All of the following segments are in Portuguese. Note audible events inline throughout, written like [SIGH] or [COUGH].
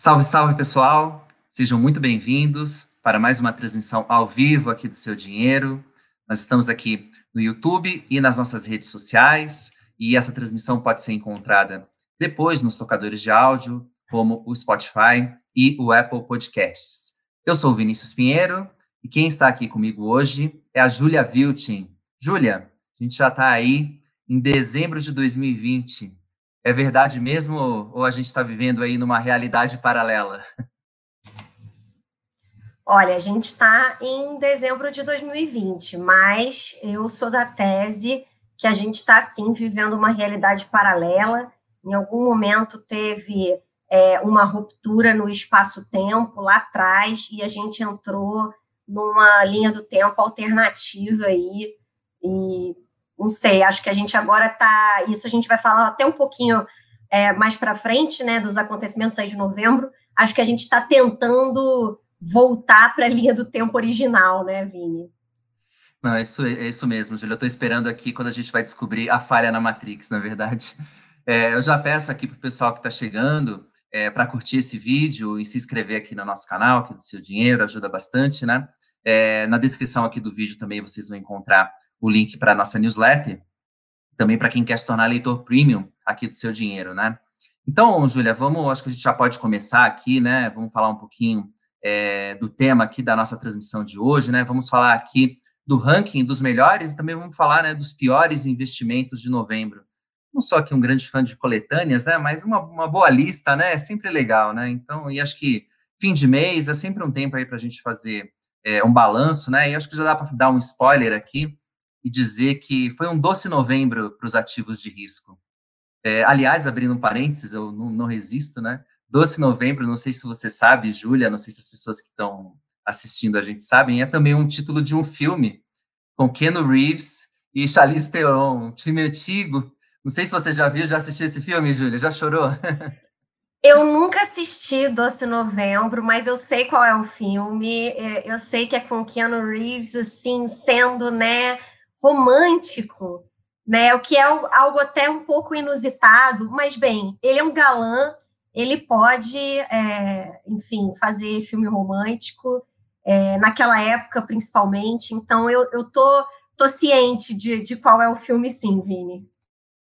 Salve, salve, pessoal! Sejam muito bem-vindos para mais uma transmissão ao vivo aqui do Seu Dinheiro. Nós estamos aqui no YouTube e nas nossas redes sociais, e essa transmissão pode ser encontrada depois nos tocadores de áudio, como o Spotify e o Apple Podcasts. Eu sou o Vinícius Pinheiro, e quem está aqui comigo hoje é a Júlia Viltin. Júlia, a gente já está aí em dezembro de 2020. É verdade mesmo ou a gente está vivendo aí numa realidade paralela? Olha, a gente está em dezembro de 2020, mas eu sou da tese que a gente está, sim, vivendo uma realidade paralela. Em algum momento teve é, uma ruptura no espaço-tempo lá atrás e a gente entrou numa linha do tempo alternativa aí. E não sei, acho que a gente agora está. Isso a gente vai falar até um pouquinho é, mais para frente, né, dos acontecimentos aí de novembro. Acho que a gente está tentando voltar para a linha do tempo original, né, Vini? Não, é isso, é isso mesmo, Júlia. Eu estou esperando aqui quando a gente vai descobrir a falha na Matrix, na verdade. É, eu já peço aqui para o pessoal que está chegando é, para curtir esse vídeo e se inscrever aqui no nosso canal, que é do Seu Dinheiro, ajuda bastante, né? É, na descrição aqui do vídeo também vocês vão encontrar o link para a nossa newsletter, também para quem quer se tornar leitor premium aqui do seu dinheiro, né? Então, Júlia, vamos, acho que a gente já pode começar aqui, né? Vamos falar um pouquinho é, do tema aqui da nossa transmissão de hoje, né? Vamos falar aqui do ranking dos melhores e também vamos falar, né, dos piores investimentos de novembro. Não sou aqui um grande fã de coletâneas, né? Mas uma, uma boa lista, né? É sempre legal, né? Então, e acho que fim de mês é sempre um tempo aí para a gente fazer é, um balanço, né? E acho que já dá para dar um spoiler aqui e dizer que foi um doce novembro para os ativos de risco. É, aliás, abrindo um parênteses, eu não, não, resisto, né? Doce novembro, não sei se você sabe, Júlia, não sei se as pessoas que estão assistindo a gente sabem, é também um título de um filme com Keanu Reeves e Charlize Theron, um time antigo. Não sei se você já viu, já assistiu esse filme, Júlia? Já chorou? [LAUGHS] Eu nunca assisti Doce Novembro, mas eu sei qual é o filme. É, eu sei que é com Keanu Reeves, assim, sendo, né, romântico, né? O que é algo até um pouco inusitado, mas bem, ele é um galã, ele pode, é, enfim, fazer filme romântico, é, naquela época principalmente. Então eu, eu tô, tô ciente de, de qual é o filme, sim, Vini.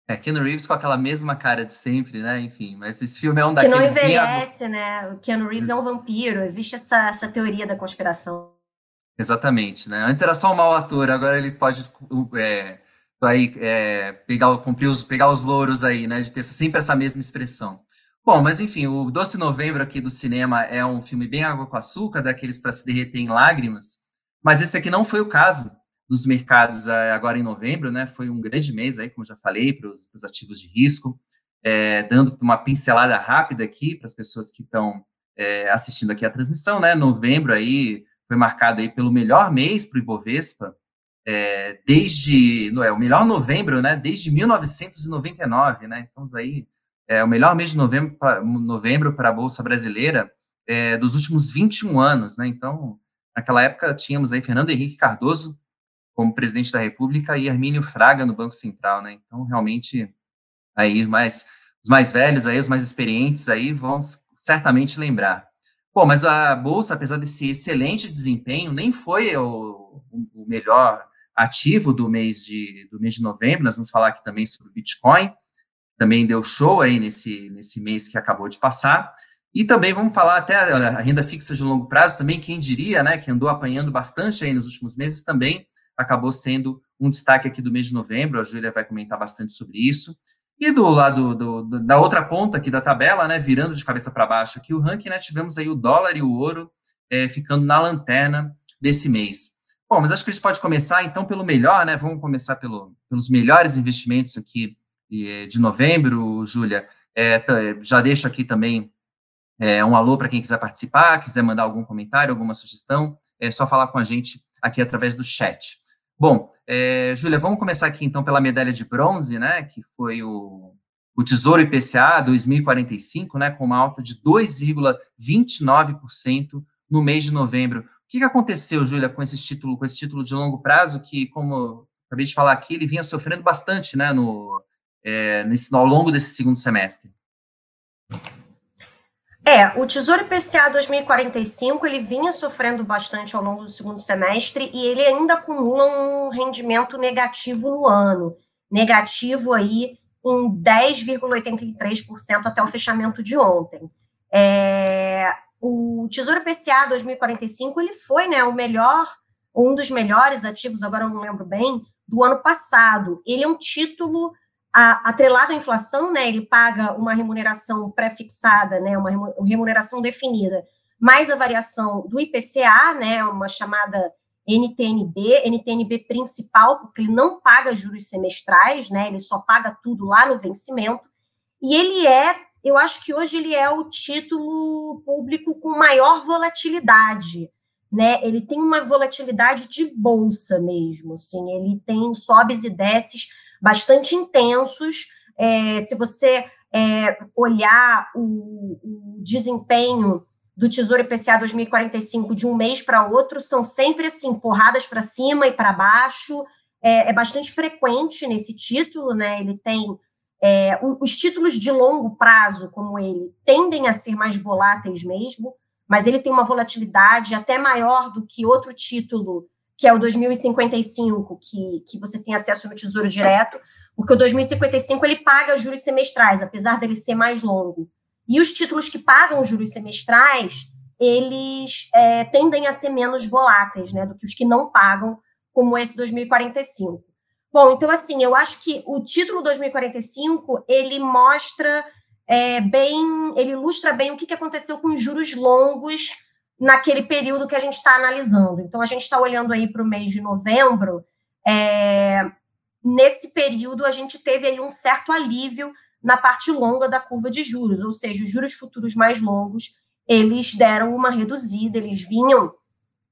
É, Keanu Reeves com aquela mesma cara de sempre, né? Enfim, mas esse filme é um daqueles... Que não envelhece, né? O Keanu Reeves é um vampiro, existe essa, essa teoria da conspiração. Exatamente, né? Antes era só um mau ator, agora ele pode é, vai, é, pegar, cumprir os, pegar os louros aí, né? De ter sempre essa mesma expressão. Bom, mas enfim, o Doce Novembro aqui do cinema é um filme bem água com açúcar, daqueles para se derreter em lágrimas, mas esse aqui não foi o caso dos mercados eh, agora em novembro, né? Foi um grande mês aí, como já falei, para os ativos de risco, é, dando uma pincelada rápida aqui para as pessoas que estão é, assistindo aqui a transmissão, né? Novembro aí foi marcado aí pelo melhor mês para o Ibovespa, é, desde, não é, o melhor novembro, né? Desde 1999, né? Estamos aí, é o melhor mês de novembro para a Bolsa Brasileira é, dos últimos 21 anos, né? Então, naquela época tínhamos aí Fernando Henrique Cardoso como presidente da República e Hermínio Fraga no Banco Central, né? Então, realmente, aí mais, os mais velhos aí, os mais experientes aí vão certamente lembrar. Pô, mas a Bolsa, apesar desse excelente desempenho, nem foi o, o melhor ativo do mês, de, do mês de novembro, nós vamos falar aqui também sobre o Bitcoin, também deu show aí nesse, nesse mês que acabou de passar, e também vamos falar até a renda fixa de longo prazo, também quem diria, né, que andou apanhando bastante aí nos últimos meses, também acabou sendo um destaque aqui do mês de novembro, a Júlia vai comentar bastante sobre isso. E do lado do, do, da outra ponta aqui da tabela, né, virando de cabeça para baixo aqui o ranking, né, tivemos aí o dólar e o ouro é, ficando na lanterna desse mês. Bom, mas acho que a gente pode começar então pelo melhor, né? Vamos começar pelo, pelos melhores investimentos aqui de, de novembro, Júlia. É, já deixo aqui também é, um alô para quem quiser participar, quiser mandar algum comentário, alguma sugestão, é só falar com a gente aqui através do chat. Bom, é, Júlia, vamos começar aqui então pela medalha de bronze, né, que foi o, o Tesouro IPCA 2045, né, com uma alta de 2,29% no mês de novembro. O que, que aconteceu, Júlia, com esse título, com esse título de longo prazo, que, como acabei de falar aqui, ele vinha sofrendo bastante, né, no, é, nesse, ao longo desse segundo semestre? É, o Tesouro IPCA 2045 ele vinha sofrendo bastante ao longo do segundo semestre e ele ainda acumula um rendimento negativo no ano, negativo aí em 10,83% até o fechamento de ontem. É, o Tesouro IPCA 2045 ele foi né, o melhor, um dos melhores ativos, agora eu não lembro bem, do ano passado. Ele é um título a, atrelado à inflação, né, ele paga uma remuneração pré-fixada, né, uma remuneração definida, mais a variação do IPCA, né, uma chamada NTNB, NTNB principal, porque ele não paga juros semestrais, né, ele só paga tudo lá no vencimento, e ele é, eu acho que hoje ele é o título público com maior volatilidade, né, ele tem uma volatilidade de bolsa mesmo, assim, ele tem sobes e desces bastante intensos. É, se você é, olhar o, o, desempenho do Tesouro IPCA 2045 de um mês para outro, são sempre assim, porradas para cima e para baixo. É, é, bastante frequente nesse título, né? Ele tem. É, os títulos de longo prazo, como ele, tendem a ser mais voláteis mesmo, mas ele tem uma volatilidade até maior do que outro título que é o 2055, que, que você tem acesso no Tesouro Direto, porque o 2055 ele paga juros semestrais, apesar dele ser mais longo. E os títulos que pagam juros semestrais, eles é, tendem a ser menos voláteis né, do que os que não pagam, como esse 2045. Bom, então assim, eu acho que o título 2045 ele mostra é, bem, ele ilustra bem o que, aconteceu com os juros longos naquele período que a gente está analisando. Então, a gente está olhando aí para o mês de novembro. É, nesse período, a gente teve aí um certo alívio na parte longa da curva de juros, ou seja, os juros futuros mais longos, eles deram uma reduzida, eles vinham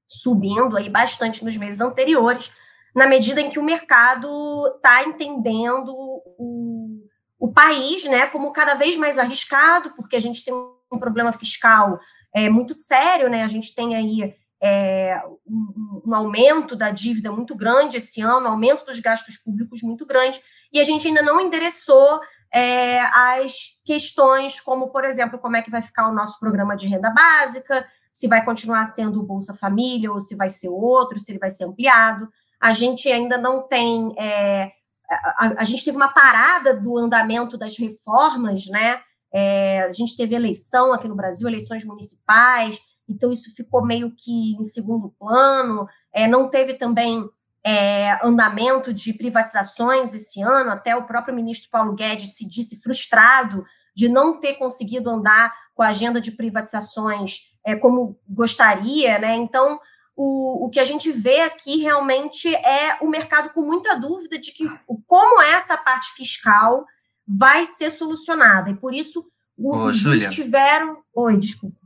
subindo aí bastante nos meses anteriores, na medida em que o mercado está entendendo o, o país né, como cada vez mais arriscado, porque a gente tem um problema fiscal é, muito sério, né? A gente tem aí é, um, um, aumento da dívida muito grande esse ano, aumento dos gastos públicos muito grande, e a gente ainda não endereçou é, as questões como, por exemplo, como é que vai ficar o nosso programa de renda básica, se vai continuar sendo o Bolsa Família ou se vai ser outro, se ele vai ser ampliado. A gente ainda não tem. É, a, a, gente teve uma parada do andamento das reformas, né? É, a gente teve eleição aqui no Brasil, eleições municipais, então isso ficou meio que em segundo plano. É, não teve também é, andamento de privatizações esse ano, até o próprio ministro Paulo Guedes se disse frustrado de não ter conseguido andar com a agenda de privatizações é, como gostaria, né? Então, o, o que a gente vê aqui realmente é o mercado com muita dúvida de que como essa parte fiscal vai ser solucionada. E por isso Ô, os Júlia. tiveram. Oi, desculpa.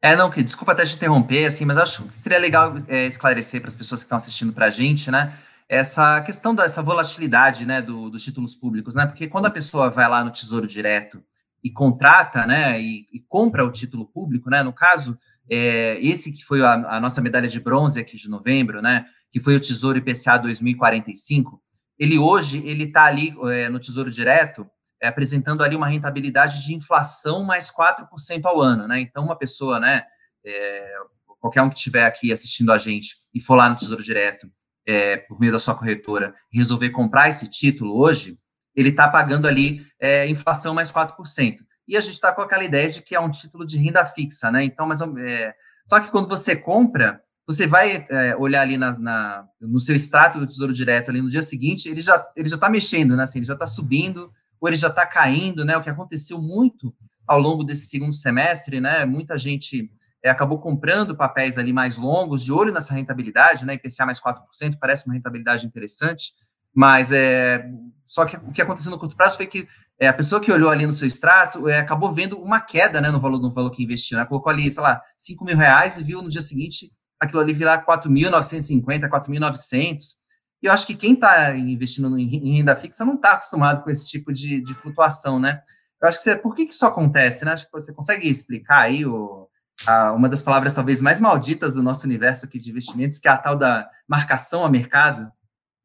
É, não, que desculpa até te interromper, assim, mas acho que seria legal é, esclarecer para as pessoas que estão assistindo para a gente, né? Essa questão dessa volatilidade, né, do, dos títulos públicos, né? Porque quando a pessoa vai lá no Tesouro Direto e contrata, né, e, e compra o título público, né? No caso, é, esse que foi a, a, nossa medalha de bronze aqui de novembro, né? Que foi o Tesouro IPCA 2045 ele hoje ele está ali é, no Tesouro Direto é, apresentando ali uma rentabilidade de inflação mais 4% ao ano, né? Então, uma pessoa, né, é, qualquer um que estiver aqui assistindo a gente e for lá no Tesouro Direto, é, por meio da sua corretora, resolver comprar esse título hoje, ele está pagando ali é, inflação mais 4%. E a gente está com aquela ideia de que é um título de renda fixa, né? Então, mas é, só que quando você compra, você vai é, olhar ali na, na, no seu extrato do Tesouro Direto ali no dia seguinte, ele já ele já está mexendo, né? Assim, ele já está subindo ou ele já está caindo, né? O que aconteceu muito ao longo desse segundo semestre, né? Muita gente é, acabou comprando papéis ali mais longos, de olho nessa rentabilidade, né? IPCA mais 4%, parece uma rentabilidade interessante, mas é só que o que aconteceu no curto prazo foi que é, a pessoa que olhou ali no seu extrato é, acabou vendo uma queda né, no valor no valor que investiu, né? Colocou ali, sei lá, 5 mil reais e viu no dia seguinte aquilo ali virar 4.950, 4.900. E eu acho que quem está investindo em renda fixa não está acostumado com esse tipo de, de, flutuação, né? Eu acho que você, por que, que isso acontece, né? Acho que você consegue explicar aí o, a, uma das palavras talvez mais malditas do nosso universo aqui de investimentos, que é a tal da marcação a mercado.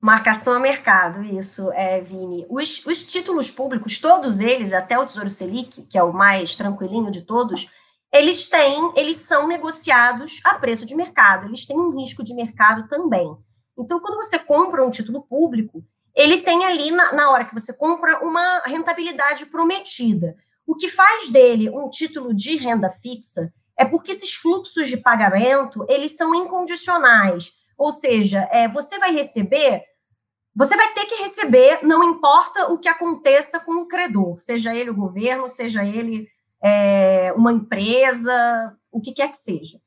Marcação a mercado, isso, é, Vini. Os, os títulos públicos, todos eles, até o Tesouro Selic, que é o mais tranquilinho de todos, eles têm, eles são negociados a preço de mercado, eles têm um risco de mercado também. Então, quando você compra um título público, ele tem ali, na, na hora que você compra, uma rentabilidade prometida. O que faz dele um título de renda fixa é porque esses fluxos de pagamento, eles são incondicionais. Ou seja, é, você vai receber, você vai ter que receber, não importa o que aconteça com o credor, seja ele o governo, seja ele é, uma empresa, o que quer que seja.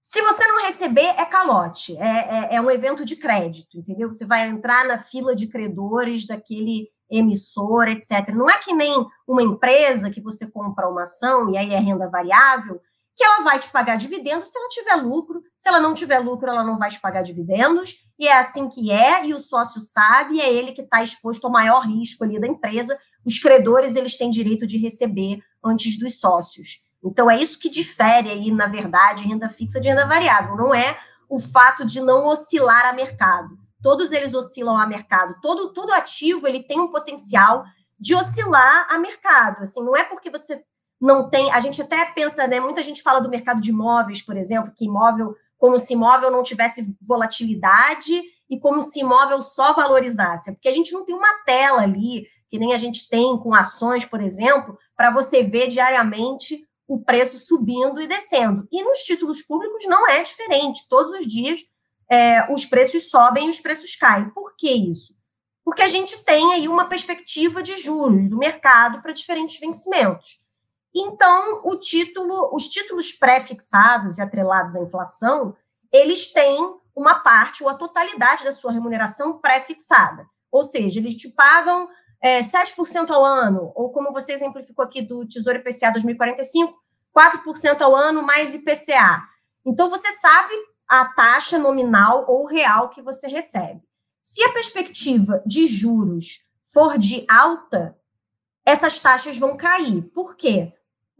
Se você não receber, é calote, é, é, é, um evento de crédito, entendeu? Você vai entrar na fila de credores daquele emissor, etc. Não é que nem uma empresa que você compra uma ação e aí é renda variável, que ela vai te pagar dividendos se ela tiver lucro. Se ela não tiver lucro, ela não vai te pagar dividendos. E é assim que é, e o sócio sabe, é ele que está exposto ao maior risco ali da empresa. Os credores, eles têm direito de receber antes dos sócios. Então, é isso que difere aí, na verdade, renda fixa de renda variável. Não é o fato de não oscilar a mercado. Todos eles oscilam a mercado. Todo, todo ativo, ele tem um potencial de oscilar a mercado. Assim, não é porque você não tem. A gente até pensa, né? Muita gente fala do mercado de imóveis, por exemplo, que imóvel, como se imóvel não tivesse volatilidade e como se imóvel só valorizasse. É porque a gente não tem uma tela ali, que nem a gente tem com ações, por exemplo, para você ver diariamente o preço subindo e descendo. E nos títulos públicos não é diferente. Todos os dias é, os preços sobem e os preços caem. Por que isso? Porque a gente tem aí uma perspectiva de juros do mercado para diferentes vencimentos. Então, o título, os títulos pré-fixados e atrelados à inflação, eles têm uma parte ou a totalidade da sua remuneração pré-fixada. Ou seja, eles te pagam é, 7% ao ano, ou como você exemplificou aqui do Tesouro IPCA 2045, 4% ao ano mais IPCA. Então, você sabe a taxa nominal ou real que você recebe. Se a perspectiva de juros for de alta, essas taxas vão cair. Por quê?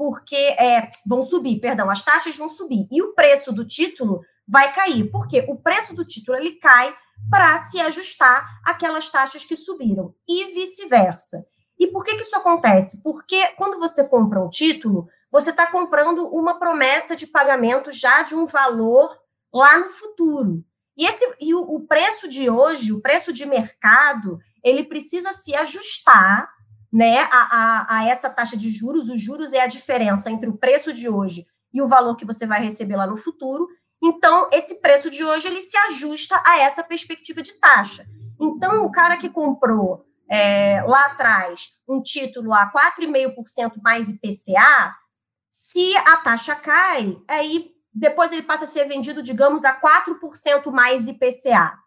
porque é, vão subir, perdão, as taxas vão subir e o preço do título vai cair, porque o preço do título ele cai para se ajustar aquelas taxas que subiram e vice-versa. E por que, que isso acontece? Porque quando você compra um título, você está comprando uma promessa de pagamento já de um valor lá no futuro. E, esse, e o, o preço de hoje, o preço de mercado, ele precisa se ajustar né, a, a, a, essa taxa de juros. Os juros é a diferença entre o preço de hoje e o valor que você vai receber lá no futuro. Então, esse preço de hoje ele se ajusta a essa perspectiva de taxa. Então, o cara que comprou é, lá atrás um título a 4,5% mais IPCA, se a taxa cai, aí depois ele passa a ser vendido, digamos, a 4% mais IPCA.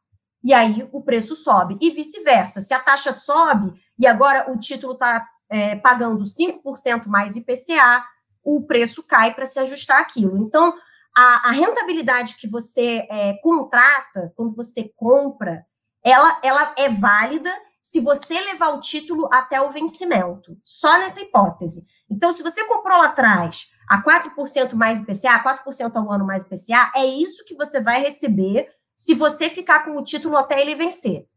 E aí o preço sobe. E vice-versa. Se a taxa sobe, e agora o título está é, pagando 5% mais IPCA, o preço cai para se ajustar aquilo. Então, a, a rentabilidade que você é, contrata, quando você compra, ela, ela é válida se você levar o título até o vencimento, só nessa hipótese. Então, se você comprou lá atrás a 4% mais IPCA, 4% ao ano mais IPCA, é isso que você vai receber se você ficar com o título até ele vencer.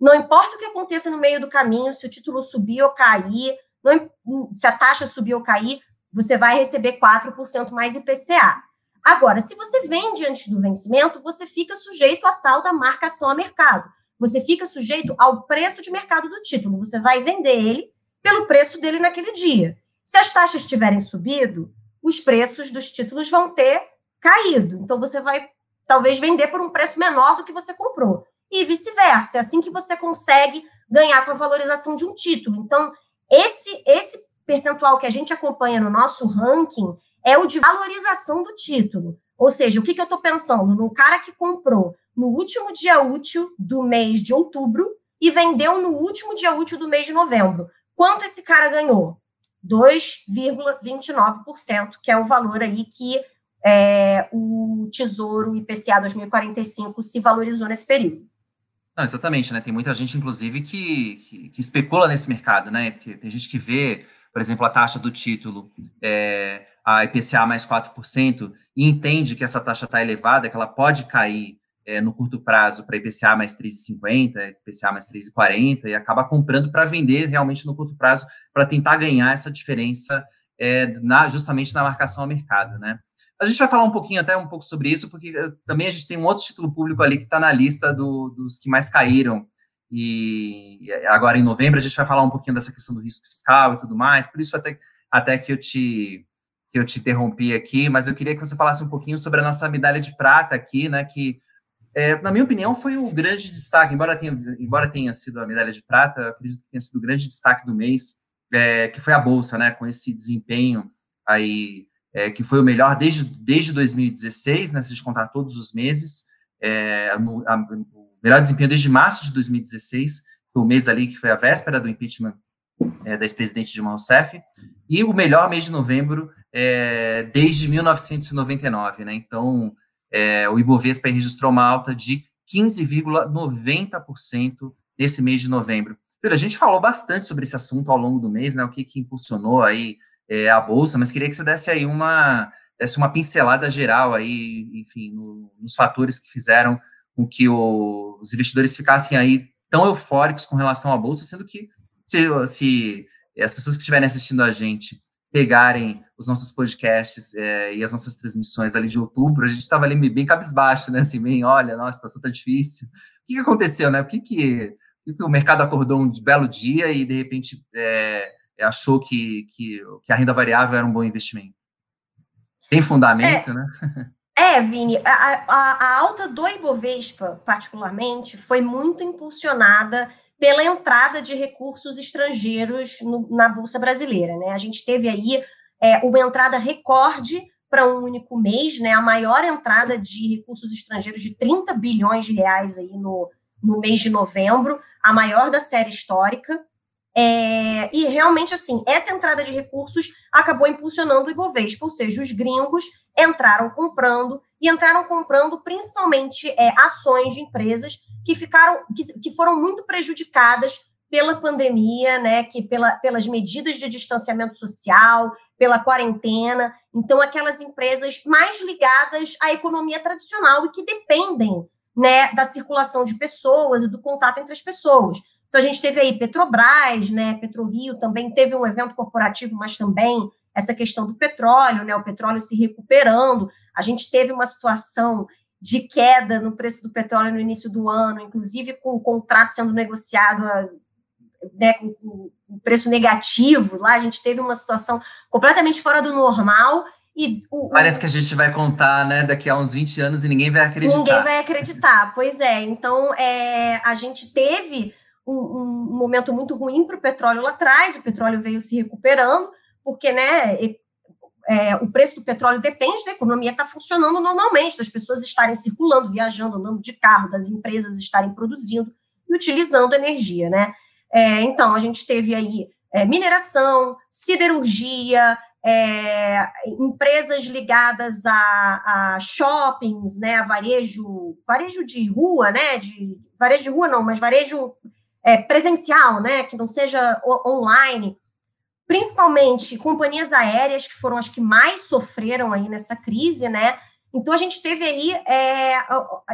Não importa o que aconteça no meio do caminho, se o título subir ou cair, não, se a taxa subir ou cair, você vai receber 4% mais IPCA. Agora, se você vende antes do vencimento, você fica sujeito à tal da marcação a mercado. Você fica sujeito ao preço de mercado do título. Você vai vender ele pelo preço dele naquele dia. Se as taxas tiverem subido, os preços dos títulos vão ter caído. Então, você vai talvez vender por um preço menor do que você comprou e vice-versa. É assim que você consegue ganhar com a valorização de um título. Então, esse, esse percentual que a gente acompanha no nosso ranking é o de valorização do título. Ou seja, o que, que eu estou pensando? No cara que comprou no último dia útil do mês de outubro e vendeu no último dia útil do mês de novembro. Quanto esse cara ganhou? 2,29%, que é o valor aí que é, o Tesouro IPCA 2045 se valorizou nesse período. Não, exatamente, né? Tem muita gente, inclusive, que, que, que, especula nesse mercado, né? Porque tem gente que vê, por exemplo, a taxa do título, é, a IPCA mais 4%, e entende que essa taxa está elevada, que ela pode cair é, no curto prazo para IPCA mais 3,50, IPCA mais 3,40, e acaba comprando para vender realmente no curto prazo, para tentar ganhar essa diferença é, na, justamente na marcação ao mercado, né? A gente vai falar um pouquinho, até um pouco sobre isso, porque eh, também a gente tem um outro título público ali que está na lista do, dos que mais caíram. E agora em novembro a gente vai falar um pouquinho dessa questão do risco fiscal e tudo mais. Por isso até, até que eu te que eu te interrompi aqui, mas eu queria que você falasse um pouquinho sobre a nossa medalha de prata aqui, né? Que é, na minha opinião, foi o grande destaque, embora tenha, embora tenha sido a medalha de prata, acredito que tenha sido o grande destaque do mês, é, que foi a Bolsa, né, com esse desempenho aí, é, que foi o melhor desde, desde 2016, né, se a gente contar todos os meses, é, a, a, o melhor desempenho desde março de 2016, foi o mês ali que foi a véspera do impeachment é, da ex-presidente Dilma Rousseff, e o melhor mês de novembro é, desde 1999, né, então é, o Ibovespa registrou uma alta de 15,90% nesse mês de novembro. a gente falou bastante sobre esse assunto ao longo do mês, né? O que, que impulsionou aí é, a bolsa, mas queria que você desse aí uma desse uma pincelada geral aí, enfim, no, nos fatores que fizeram com que o, os investidores ficassem aí tão eufóricos com relação à bolsa, sendo que se, se as pessoas que estiverem assistindo a gente pegarem os nossos podcasts é, e as nossas transmissões ali de outubro, a gente estava ali bem cabisbaixo, né? Assim, bem, olha, nossa, a situação tá difícil. O que, que aconteceu, né? Por que, que, que, o mercado acordou um belo dia e, de repente, é, achou que, que, que, a renda variável era um bom investimento? Tem fundamento, é, né? É, Vini, a, a, a alta do Ibovespa, particularmente, foi muito impulsionada pela entrada de recursos estrangeiros no, na Bolsa Brasileira. Né? A gente teve aí é, uma entrada recorde para um único mês, né? a maior entrada de recursos estrangeiros de 30 bilhões de reais aí no, no mês de novembro, a maior da série histórica. É, e realmente, assim, essa entrada de recursos acabou impulsionando o Ibovespa, ou seja, os gringos entraram comprando e entraram comprando principalmente é, ações de empresas que ficaram, que, que foram muito prejudicadas pela pandemia, né, que pela, pelas medidas de distanciamento social, pela quarentena. Então, aquelas empresas mais ligadas à economia tradicional e que dependem, né, da circulação de pessoas e do contato entre as pessoas. Então, a gente teve aí Petrobras, né, PetroRio também teve um evento corporativo, mas também essa questão do petróleo, né, o petróleo se recuperando. A gente teve uma situação de queda no preço do petróleo no início do ano, inclusive com o contrato sendo negociado né, com, com preço negativo. Lá a gente teve uma situação completamente fora do normal. E o, Parece que a gente vai contar, né, daqui a uns 20 anos e ninguém vai acreditar. Ninguém vai acreditar, pois é. Então, é, a gente teve um, um momento muito ruim para o petróleo lá atrás, o petróleo veio se recuperando, porque, né, é, o preço do petróleo depende da economia estar tá funcionando normalmente, das pessoas estarem circulando, viajando, andando de carro, das empresas estarem produzindo e utilizando energia, né? É, então, a gente teve aí é, mineração, siderurgia, é, empresas ligadas a, a, shoppings, né, a varejo, varejo de rua, né, de varejo de rua não, mas varejo é, presencial, né, que não seja online, principalmente companhias aéreas, que foram as que mais sofreram aí nessa crise, né? Então, a gente teve aí é,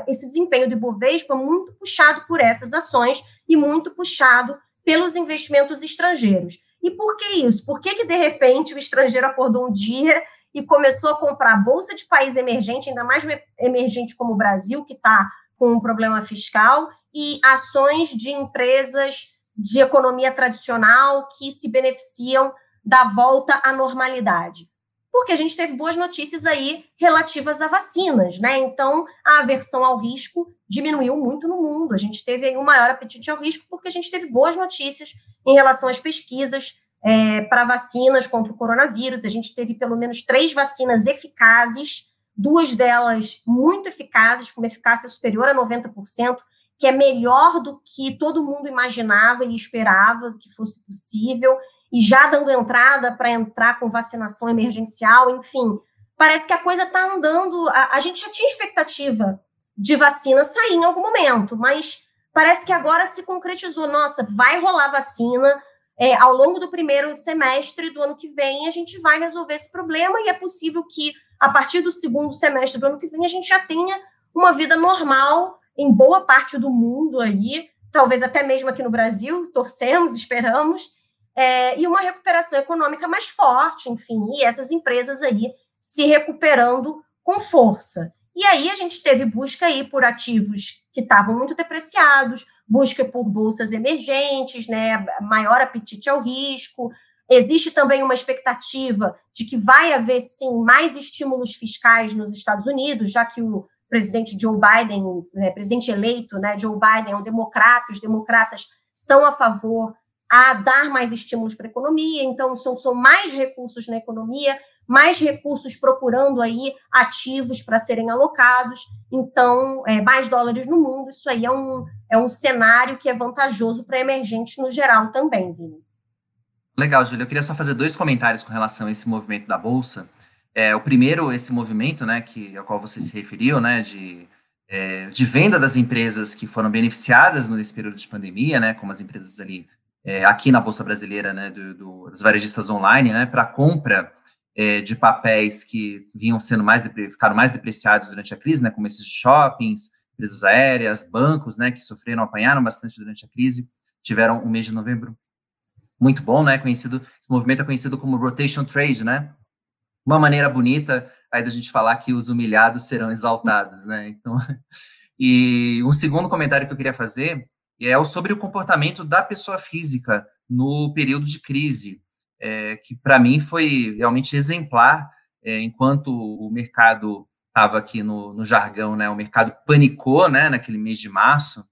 esse desempenho do Ibovespa muito puxado por essas ações e muito puxado pelos investimentos estrangeiros. E por que isso? Por que, que de repente, o estrangeiro acordou um dia e começou a comprar bolsa de país emergente, ainda mais emergente como o Brasil, que está com um problema fiscal, e ações de empresas de economia tradicional que se beneficiam da volta à normalidade? Porque a gente teve boas notícias aí relativas a vacinas, né? Então, a aversão ao risco diminuiu muito no mundo. A gente teve aí um maior apetite ao risco porque a gente teve boas notícias em relação às pesquisas é, para vacinas contra o coronavírus. A gente teve pelo menos três vacinas eficazes, duas delas muito eficazes, com eficácia superior a 90%, que é melhor do que todo mundo imaginava e esperava que fosse possível, e já dando entrada para entrar com vacinação emergencial, enfim. Parece que a coisa está andando. A, a, gente já tinha expectativa de vacina sair em algum momento, mas parece que agora se concretizou. Nossa, vai rolar vacina. É, ao longo do primeiro semestre do ano que vem, a gente vai resolver esse problema, e é possível que, a partir do segundo semestre do ano que vem, a gente já tenha uma vida normal em boa parte do mundo aí, talvez até mesmo aqui no Brasil, torcemos, esperamos. é, e uma recuperação econômica mais forte, enfim, e essas empresas aí se recuperando com força. E aí a gente teve busca aí por ativos que estavam muito depreciados, busca por bolsas emergentes, né, maior apetite ao risco. Existe também uma expectativa de que vai haver sim mais estímulos fiscais nos Estados Unidos, já que o presidente Joe Biden, né, presidente eleito, né, Joe Biden é um democrata, os democratas são a favor a dar mais estímulos para a economia, então são, são mais recursos na economia, mais recursos procurando aí ativos para serem alocados, então é, mais dólares no mundo, isso aí é um, é um cenário que é vantajoso para emergentes no geral também, Vini. Legal, Júlia. Eu queria só fazer dois comentários com relação a esse movimento da Bolsa. É, o primeiro, esse movimento, né, que, ao qual você se referiu, né, de, é, de venda das empresas que foram beneficiadas nesse período de pandemia, né, como as empresas ali é, aqui na Bolsa Brasileira, né, do, do, dos varejistas online, né, para compra é, de papéis que vinham sendo mais, ficaram mais depreciados durante a crise, né, como esses shoppings, empresas aéreas, bancos, né, que sofreram, apanharam bastante durante a crise, tiveram um mês de novembro muito bom, né, conhecido, esse movimento é conhecido como rotation trade, né, uma maneira bonita aí da gente falar que os humilhados serão exaltados, né, então, [LAUGHS] e um segundo comentário que eu queria fazer é sobre o comportamento da pessoa física no período de crise, é, que para mim foi realmente exemplar, é, enquanto o mercado estava aqui no, no, jargão, né, o mercado panicou, né, naquele mês de março,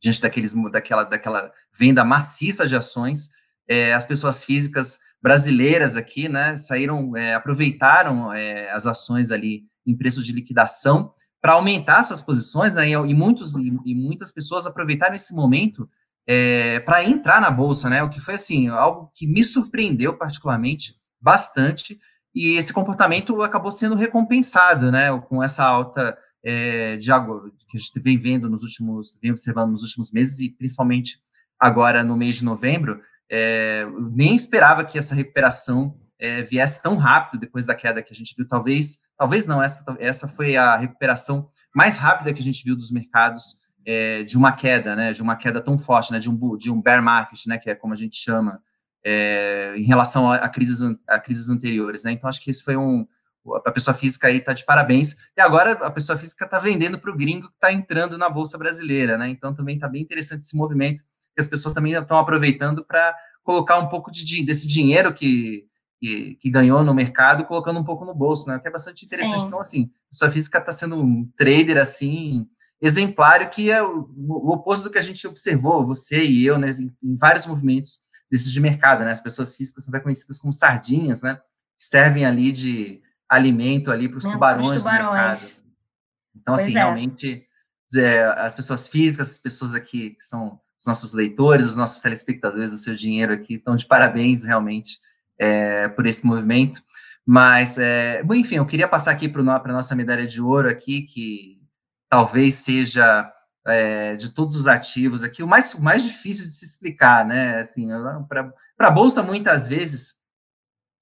diante daqueles, daquela, daquela venda maciça de ações, é, as pessoas físicas brasileiras aqui, né, saíram, é, aproveitaram é, as ações ali em preços de liquidação para aumentar suas posições, né? E, muitos e, e muitas pessoas aproveitaram esse momento é, para entrar na bolsa, né? O que foi assim algo que me surpreendeu particularmente bastante e esse comportamento acabou sendo recompensado, né? Com essa alta é, de água que a gente vem vendo nos últimos, vem observando nos últimos meses e principalmente agora no mês de novembro, é, nem esperava que essa recuperação é, viesse tão rápido depois da queda que a gente viu. Talvez talvez não, essa, essa foi a recuperação mais rápida que a gente viu dos mercados é, de uma queda, né, de uma queda tão forte, né, de um, de um bear market, né, que é como a gente chama, é, em relação a, a, crises, a crises anteriores, né, então acho que esse foi um, a pessoa física aí está de parabéns, e agora a pessoa física está vendendo para o gringo que está entrando na Bolsa Brasileira, né, então também está bem interessante esse movimento, as pessoas também estão aproveitando para colocar um pouco de, desse dinheiro que que, que, ganhou no mercado, colocando um pouco no bolso, né? Que é bastante interessante. Sim. Então, assim, sua física está sendo um trader, assim, exemplar, que é o, o, oposto do que a gente observou, você e eu, né? Em, em, vários movimentos desses de mercado, né? As pessoas físicas são conhecidas como sardinhas, né? Que servem ali de alimento ali para os tubarões, tubarões, do mercado. Então, pois assim, é. realmente, é, as pessoas físicas, as pessoas aqui que são os nossos leitores, os nossos telespectadores, o seu dinheiro aqui, estão de parabéns, realmente é, por esse movimento. Mas, é, bom, enfim, eu queria passar aqui para a nossa medalha de ouro aqui, que talvez seja é, de todos os ativos aqui, o mais, mais difícil de se explicar, né? Assim, para a Bolsa, muitas vezes,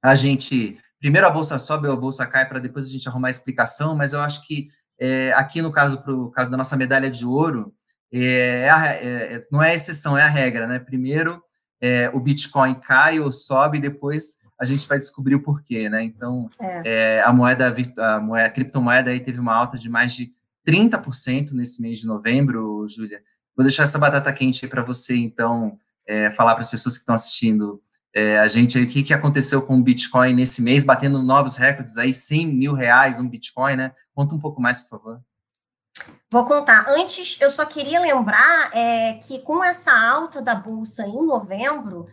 a gente. Primeiro a Bolsa sobe ou a Bolsa cai, para depois a gente arrumar a explicação, mas eu acho que é, aqui no caso, para o caso da nossa medalha de ouro, é, é a, é, não é a exceção, é a regra, né? Primeiro é, o Bitcoin cai ou sobe, e depois a gente vai descobrir o porquê, né? Então, é. É, a moeda, a moeda, a criptomoeda aí teve uma alta de mais de 30% nesse mês de novembro, Júlia. Vou deixar essa batata quente aí para você, então, é, falar para as pessoas que estão assistindo é, a gente aí, o que, que aconteceu com o Bitcoin nesse mês, batendo novos recordes aí, 100 mil reais um Bitcoin, né? Conta um pouco mais, por favor. Vou contar. Antes, eu só queria lembrar é, que com essa alta da Bolsa em novembro,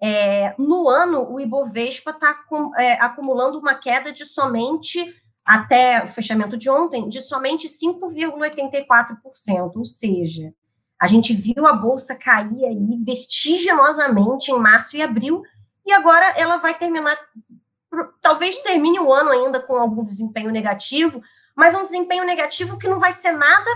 é, no ano, o Ibovespa está é, acumulando uma queda de somente, até o fechamento de ontem, de somente 5,84%. Ou seja, a gente viu a Bolsa cair aí vertiginosamente em março e abril, e agora ela vai terminar, talvez termine o ano ainda com algum desempenho negativo, mas um desempenho negativo que não vai ser nada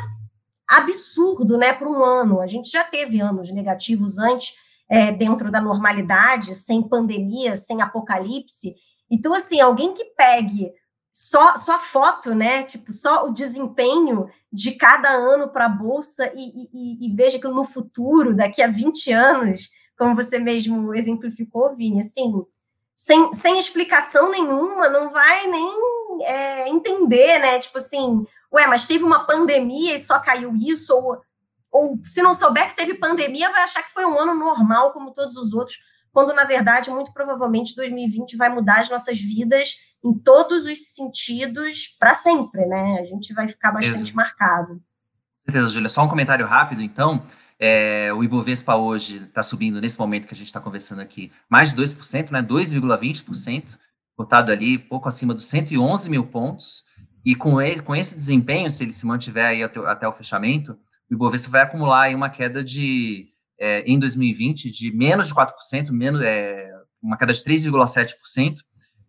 absurdo, né, para um ano. A gente já teve anos negativos antes, é, dentro da normalidade, sem pandemia, sem apocalipse. Então, assim, alguém que pegue só, só foto, né? Tipo, só o desempenho de cada ano para a Bolsa e, e, e, veja que no futuro, daqui a 20 anos, como você mesmo exemplificou, Vini, assim, sem, sem explicação nenhuma, não vai nem é, entender, né? Tipo assim, ué, mas teve uma pandemia e só caiu isso, ou, ou se não souber que teve pandemia, vai achar que foi um ano normal, como todos os outros, quando na verdade, muito provavelmente, 2020 vai mudar as nossas vidas em todos os sentidos para sempre, né? A gente vai ficar bastante Exato. marcado. Com certeza, Júlia. Só um comentário rápido, então. É, o Ibovespa hoje está subindo, nesse momento que a gente está conversando aqui, mais de 2%, né? 2,20%, cotado ali pouco acima dos 111 mil pontos. E com, ele, com esse desempenho, se ele se mantiver aí até, até o fechamento, o Ibovespa vai acumular aí uma queda de, é, em 2020, de menos de 4%, menos, é, uma queda de 3,7%.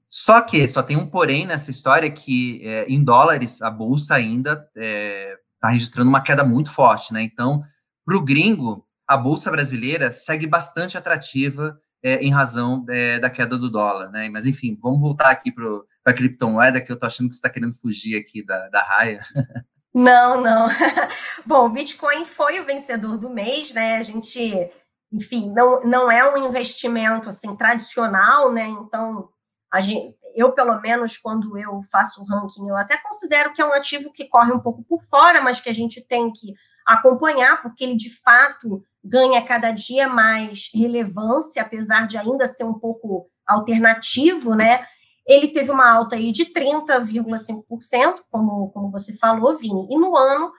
Só que só tem um porém nessa história que, é, em dólares, a bolsa ainda está é, registrando uma queda muito forte, né? Então, para o gringo, a bolsa brasileira segue bastante atrativa é, em razão é, da queda do dólar, né? Mas enfim, vamos voltar aqui para a criptomoeda, que eu estou achando que você está querendo fugir aqui da, da raia. [LAUGHS] Não, não. [LAUGHS] Bom, o Bitcoin foi o vencedor do mês, né? A gente, enfim, não, não é um investimento assim tradicional, né? Então, a gente, eu, pelo menos, quando eu faço o ranking, eu até considero que é um ativo que corre um pouco por fora, mas que a gente tem que acompanhar, porque ele de fato ganha cada dia mais relevância, apesar de ainda ser um pouco alternativo, né? Ele teve uma alta aí de 30,5%, como, como você falou, Vini, e no ano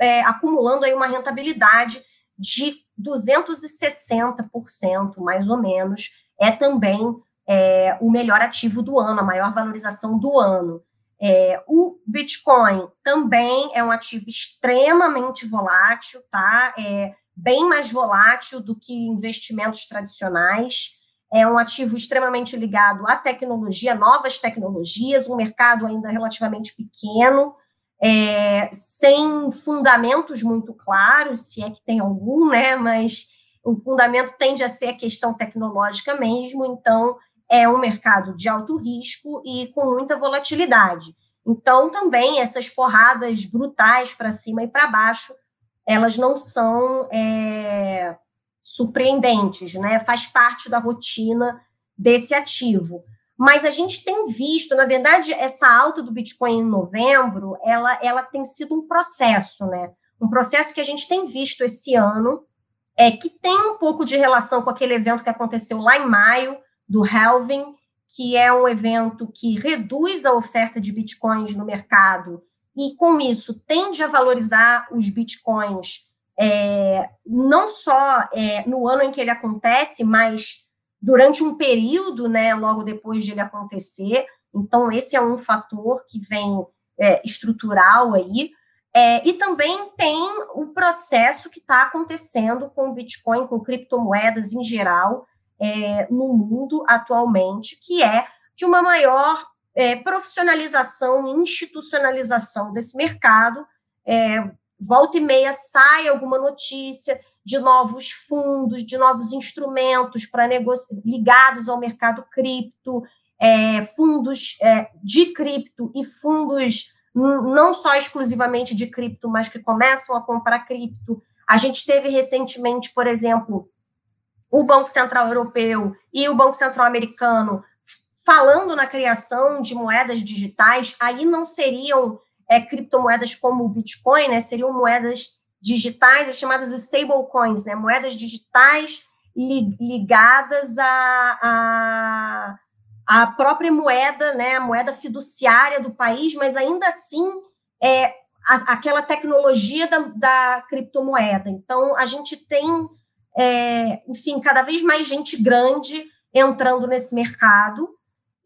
é, acumulando aí uma rentabilidade de 260%, mais ou menos, é também é, o melhor ativo do ano, a maior valorização do ano. É, o Bitcoin também é um ativo extremamente volátil, tá? É bem mais volátil do que investimentos tradicionais. É um ativo extremamente ligado à tecnologia, novas tecnologias, um mercado ainda relativamente pequeno, é, sem fundamentos muito claros, se é que tem algum, né? Mas o fundamento tende a ser a questão tecnológica mesmo, então é um mercado de alto risco e com muita volatilidade. Então, também essas porradas brutais para cima e para baixo, elas não são é, surpreendentes, né? Faz parte da rotina desse ativo. Mas a gente tem visto, na verdade, essa alta do Bitcoin em novembro, ela, ela tem sido um processo, né? Um processo que a gente tem visto esse ano, é que tem um pouco de relação com aquele evento que aconteceu lá em maio, do Halving, que é um evento que reduz a oferta de bitcoins no mercado e, com isso, tende a valorizar os bitcoins é, não só é, no ano em que ele acontece, mas durante um período, né, logo depois de ele acontecer. Então, esse é um fator que vem é, estrutural aí. É, e também tem o processo que está acontecendo com o Bitcoin, com criptomoedas em geral, é, no mundo atualmente, que é de uma maior é, profissionalização, institucionalização desse mercado. É, volta e meia sai alguma notícia de novos fundos, de novos instrumentos para ligados ao mercado cripto, é, fundos é, de cripto e fundos não só exclusivamente de cripto, mas que começam a comprar cripto. A gente teve recentemente, por exemplo, o Banco Central Europeu e o Banco Central Americano falando na criação de moedas digitais, aí não seriam é, criptomoedas como o Bitcoin, né? Seriam moedas digitais, as chamadas stablecoins, né? Moedas digitais li, ligadas à, à, à própria moeda, né? A moeda fiduciária do país, mas ainda assim é a, aquela tecnologia da, da criptomoeda. Então, a gente tem é, enfim, cada vez mais gente grande entrando nesse mercado.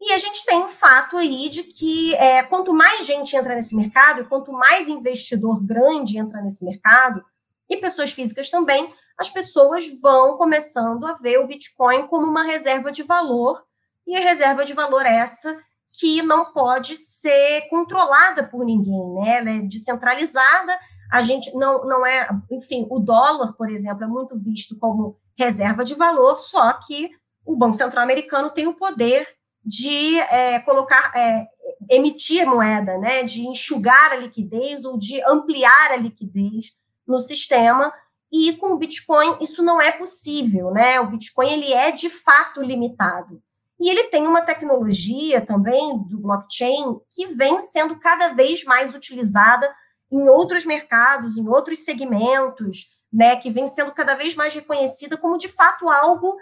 E a gente tem o fato aí de que é, quanto mais gente entra nesse mercado, quanto mais investidor grande entra nesse mercado, e pessoas físicas também, as pessoas vão começando a ver o Bitcoin como uma reserva de valor, e a reserva de valor é essa que não pode ser controlada por ninguém, né? Ela é descentralizada, a gente não, não é, enfim, o dólar, por exemplo, é muito visto como reserva de valor, só que o Banco Central americano tem o poder de é, colocar, é, emitir moeda, né, de enxugar a liquidez ou de ampliar a liquidez no sistema, e com o Bitcoin isso não é possível, né? O Bitcoin ele é de fato limitado. E ele tem uma tecnologia também do blockchain que vem sendo cada vez mais utilizada em outros mercados, em outros segmentos, né, que vem sendo cada vez mais reconhecida como de fato algo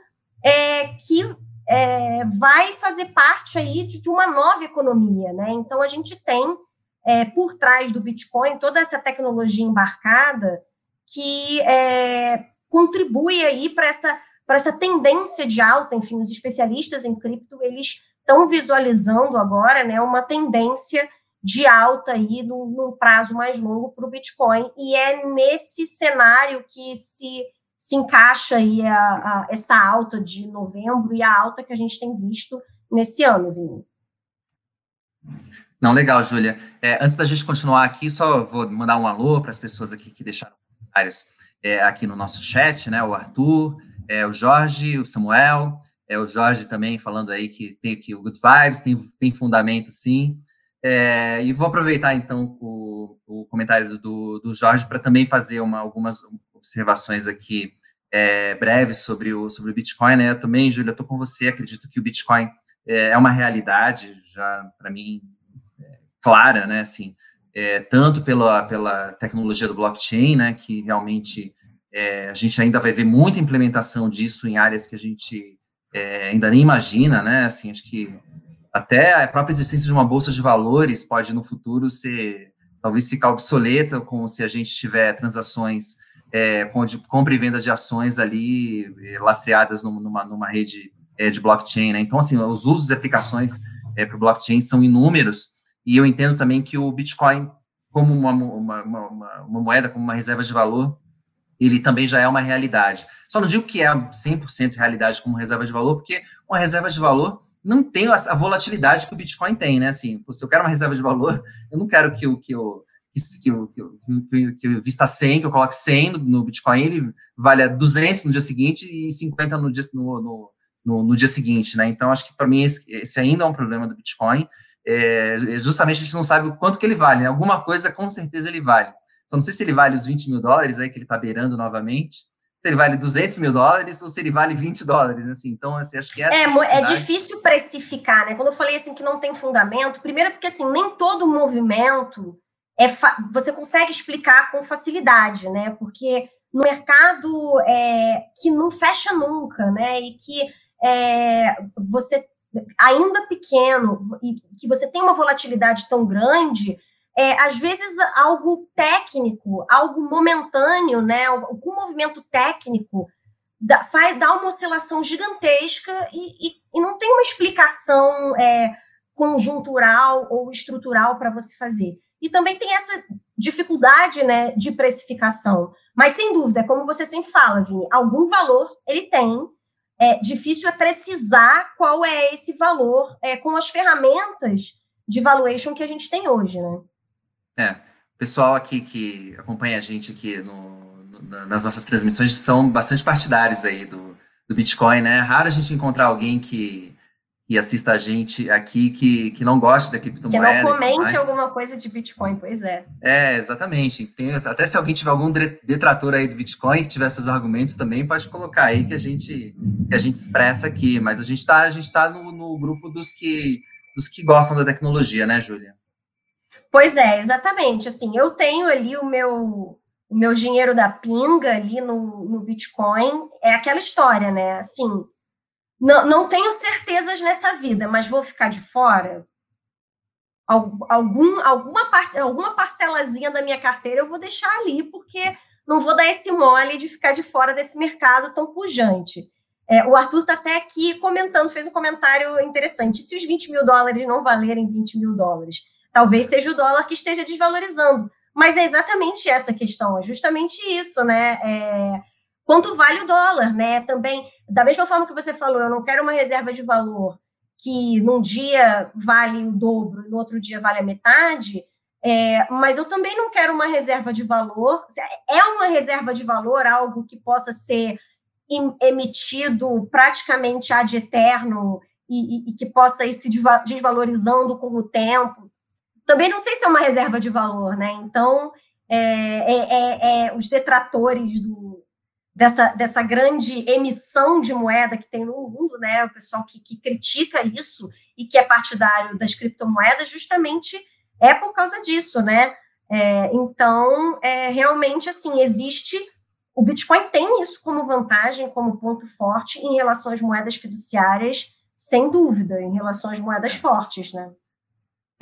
é, que é, vai fazer parte aí de, de, uma nova economia, né? Então a gente tem é, por trás do Bitcoin toda essa tecnologia embarcada que é, contribui aí para essa, essa tendência de alta, enfim, os especialistas em cripto, eles estão visualizando agora né, uma tendência de alta aí num, num prazo mais longo para o Bitcoin, e é nesse cenário que se, se encaixa aí a, a, essa alta de novembro e a alta que a gente tem visto nesse ano, Vini. Não, legal, Júlia. É, antes da gente continuar aqui, só vou mandar um alô para as pessoas aqui que deixaram comentários é, aqui no nosso chat, né? O Arthur, é, o Jorge, o Samuel, é, o Jorge também falando aí que tem aqui o Good Vibes, tem, tem fundamento sim. É, e vou aproveitar então o, o comentário do, do Jorge para também fazer uma, algumas observações aqui é, breves sobre o, sobre o Bitcoin. Né? Eu também, Júlia, estou com você, acredito que o Bitcoin é, é uma realidade, já para mim, é, clara, né? Assim, é, tanto pela, pela tecnologia do blockchain, né, que realmente é, a gente ainda vai ver muita implementação disso em áreas que a gente é, ainda nem imagina, né, assim, acho que até a própria existência de uma bolsa de valores pode no futuro ser, talvez ficar obsoleta com se a gente tiver transações é, compra e venda de ações ali é, lastreadas numa, numa rede é, de blockchain, né, então, assim, os usos e aplicações para o blockchain são inúmeros, e eu entendo também que o Bitcoin, como uma, uma, uma, uma, moeda, como uma reserva de valor, ele também já é uma realidade. Só não digo que é 100% realidade como reserva de valor, porque uma reserva de valor não tem a volatilidade que o Bitcoin tem, né? Assim, se eu quero uma reserva de valor, eu não quero que o que eu que, eu, que, eu, que eu vista 100, que eu coloque 100 no, no, Bitcoin, ele valha 200 no dia seguinte e 50 no dia, no, no, no, no dia seguinte, né? Então, acho que para mim esse, esse ainda é um problema do Bitcoin é, justamente a gente não sabe o quanto que ele vale. Né? Alguma coisa, com certeza, ele vale. Só não sei se ele vale os 20 mil dólares aí que ele está beirando novamente, se ele vale 200 mil dólares ou se ele vale 20 dólares, assim. Então, assim, acho que essa é, é difícil precificar, né? Quando eu falei assim que não tem fundamento, primeiro porque assim nem todo movimento é você consegue explicar com facilidade, né? Porque no mercado é, que não fecha nunca, né? E que é, você ainda pequeno e que você tem uma volatilidade tão grande, é, às vezes algo técnico, algo momentâneo, né, algum movimento técnico dá, faz, dá uma oscilação gigantesca e, e, e não tem uma explicação é, conjuntural ou estrutural para você fazer. E também tem essa dificuldade né, de precificação. Mas, sem dúvida, como você sempre fala, Vini, algum valor ele tem, é, difícil é precisar qual é esse valor é, com as ferramentas de valuation que a gente tem hoje, né? É, o pessoal aqui que acompanha a gente aqui no, no, nas nossas transmissões são bastante partidários aí do, do Bitcoin, né? É raro a gente encontrar alguém que que assista a gente aqui que, que não gosta da criptomoeda. Que não comente alguma coisa de Bitcoin, pois é. É, exatamente. Tem, até se alguém tiver algum detrator aí do Bitcoin, que tiver esses argumentos também, pode colocar aí que a gente, que a gente expressa aqui. Mas a gente está tá no, no grupo dos que, dos que gostam da tecnologia, né, Júlia? Pois é, exatamente. Assim, eu tenho ali o meu o meu dinheiro da pinga ali no, no Bitcoin. É aquela história, né? Assim, não, não tenho certezas nessa vida, mas vou ficar de fora? Algum, alguma, parte, alguma parcelazinha da minha carteira eu vou deixar ali, porque não vou dar esse mole de ficar de fora desse mercado tão pujante. É, o Arthur está até aqui comentando, fez um comentário interessante. Se os 20 mil dólares não valerem 20 mil dólares, talvez seja o dólar que esteja desvalorizando. Mas é exatamente essa questão, é justamente isso, né? É, quanto vale o dólar, né? Também, da mesma forma que você falou, eu não quero uma reserva de valor que num dia vale o dobro no outro dia vale a metade, é, mas eu também não quero uma reserva de valor. É uma reserva de valor algo que possa ser emitido praticamente ad eterno e, e, e que possa ir se desvalorizando com o tempo. Também não sei se é uma reserva de valor, né? Então, é, é, é, é os detratores do, dessa, dessa grande emissão de moeda que tem no mundo, né? O pessoal que, que critica isso e que é partidário das criptomoedas, justamente é por causa disso, né? É, então, é, realmente, assim, existe. O Bitcoin tem isso como vantagem, como ponto forte em relação às moedas fiduciárias, sem dúvida, em relação às moedas fortes, né?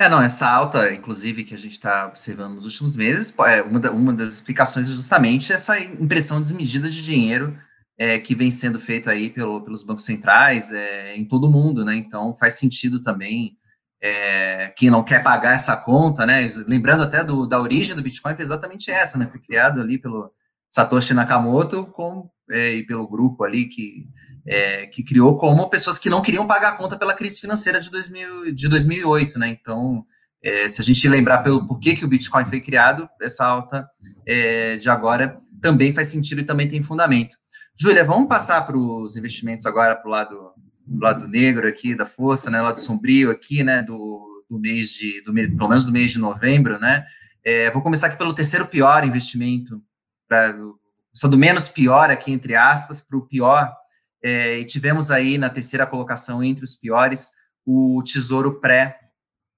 É, não, essa alta, inclusive, que a gente está observando nos últimos meses, é, uma, da, uma das explicações é justamente essa impressão desmedida de dinheiro é, que vem sendo feito aí pelo, pelos bancos centrais é, em todo o mundo, né? Então faz sentido também é, quem não quer pagar essa conta, né? Lembrando até do, da origem do Bitcoin, foi exatamente essa, né? Foi criado ali pelo Satoshi Nakamoto com, é, e pelo grupo ali que é, que criou como pessoas que não queriam pagar a conta pela crise financeira de, 2000, de 2008, né? Então, é, se a gente lembrar pelo porquê que o Bitcoin foi criado, essa alta é, de agora também faz sentido e também tem fundamento. Júlia, vamos passar para os investimentos agora para o lado, lado negro aqui da força, né? Lado sombrio aqui, né? Do, do mês de, do, pelo menos do mês de novembro, né? É, vou começar aqui pelo terceiro pior investimento, para do menos pior aqui entre aspas para o pior é, e tivemos aí na terceira colocação entre os piores o Tesouro Pré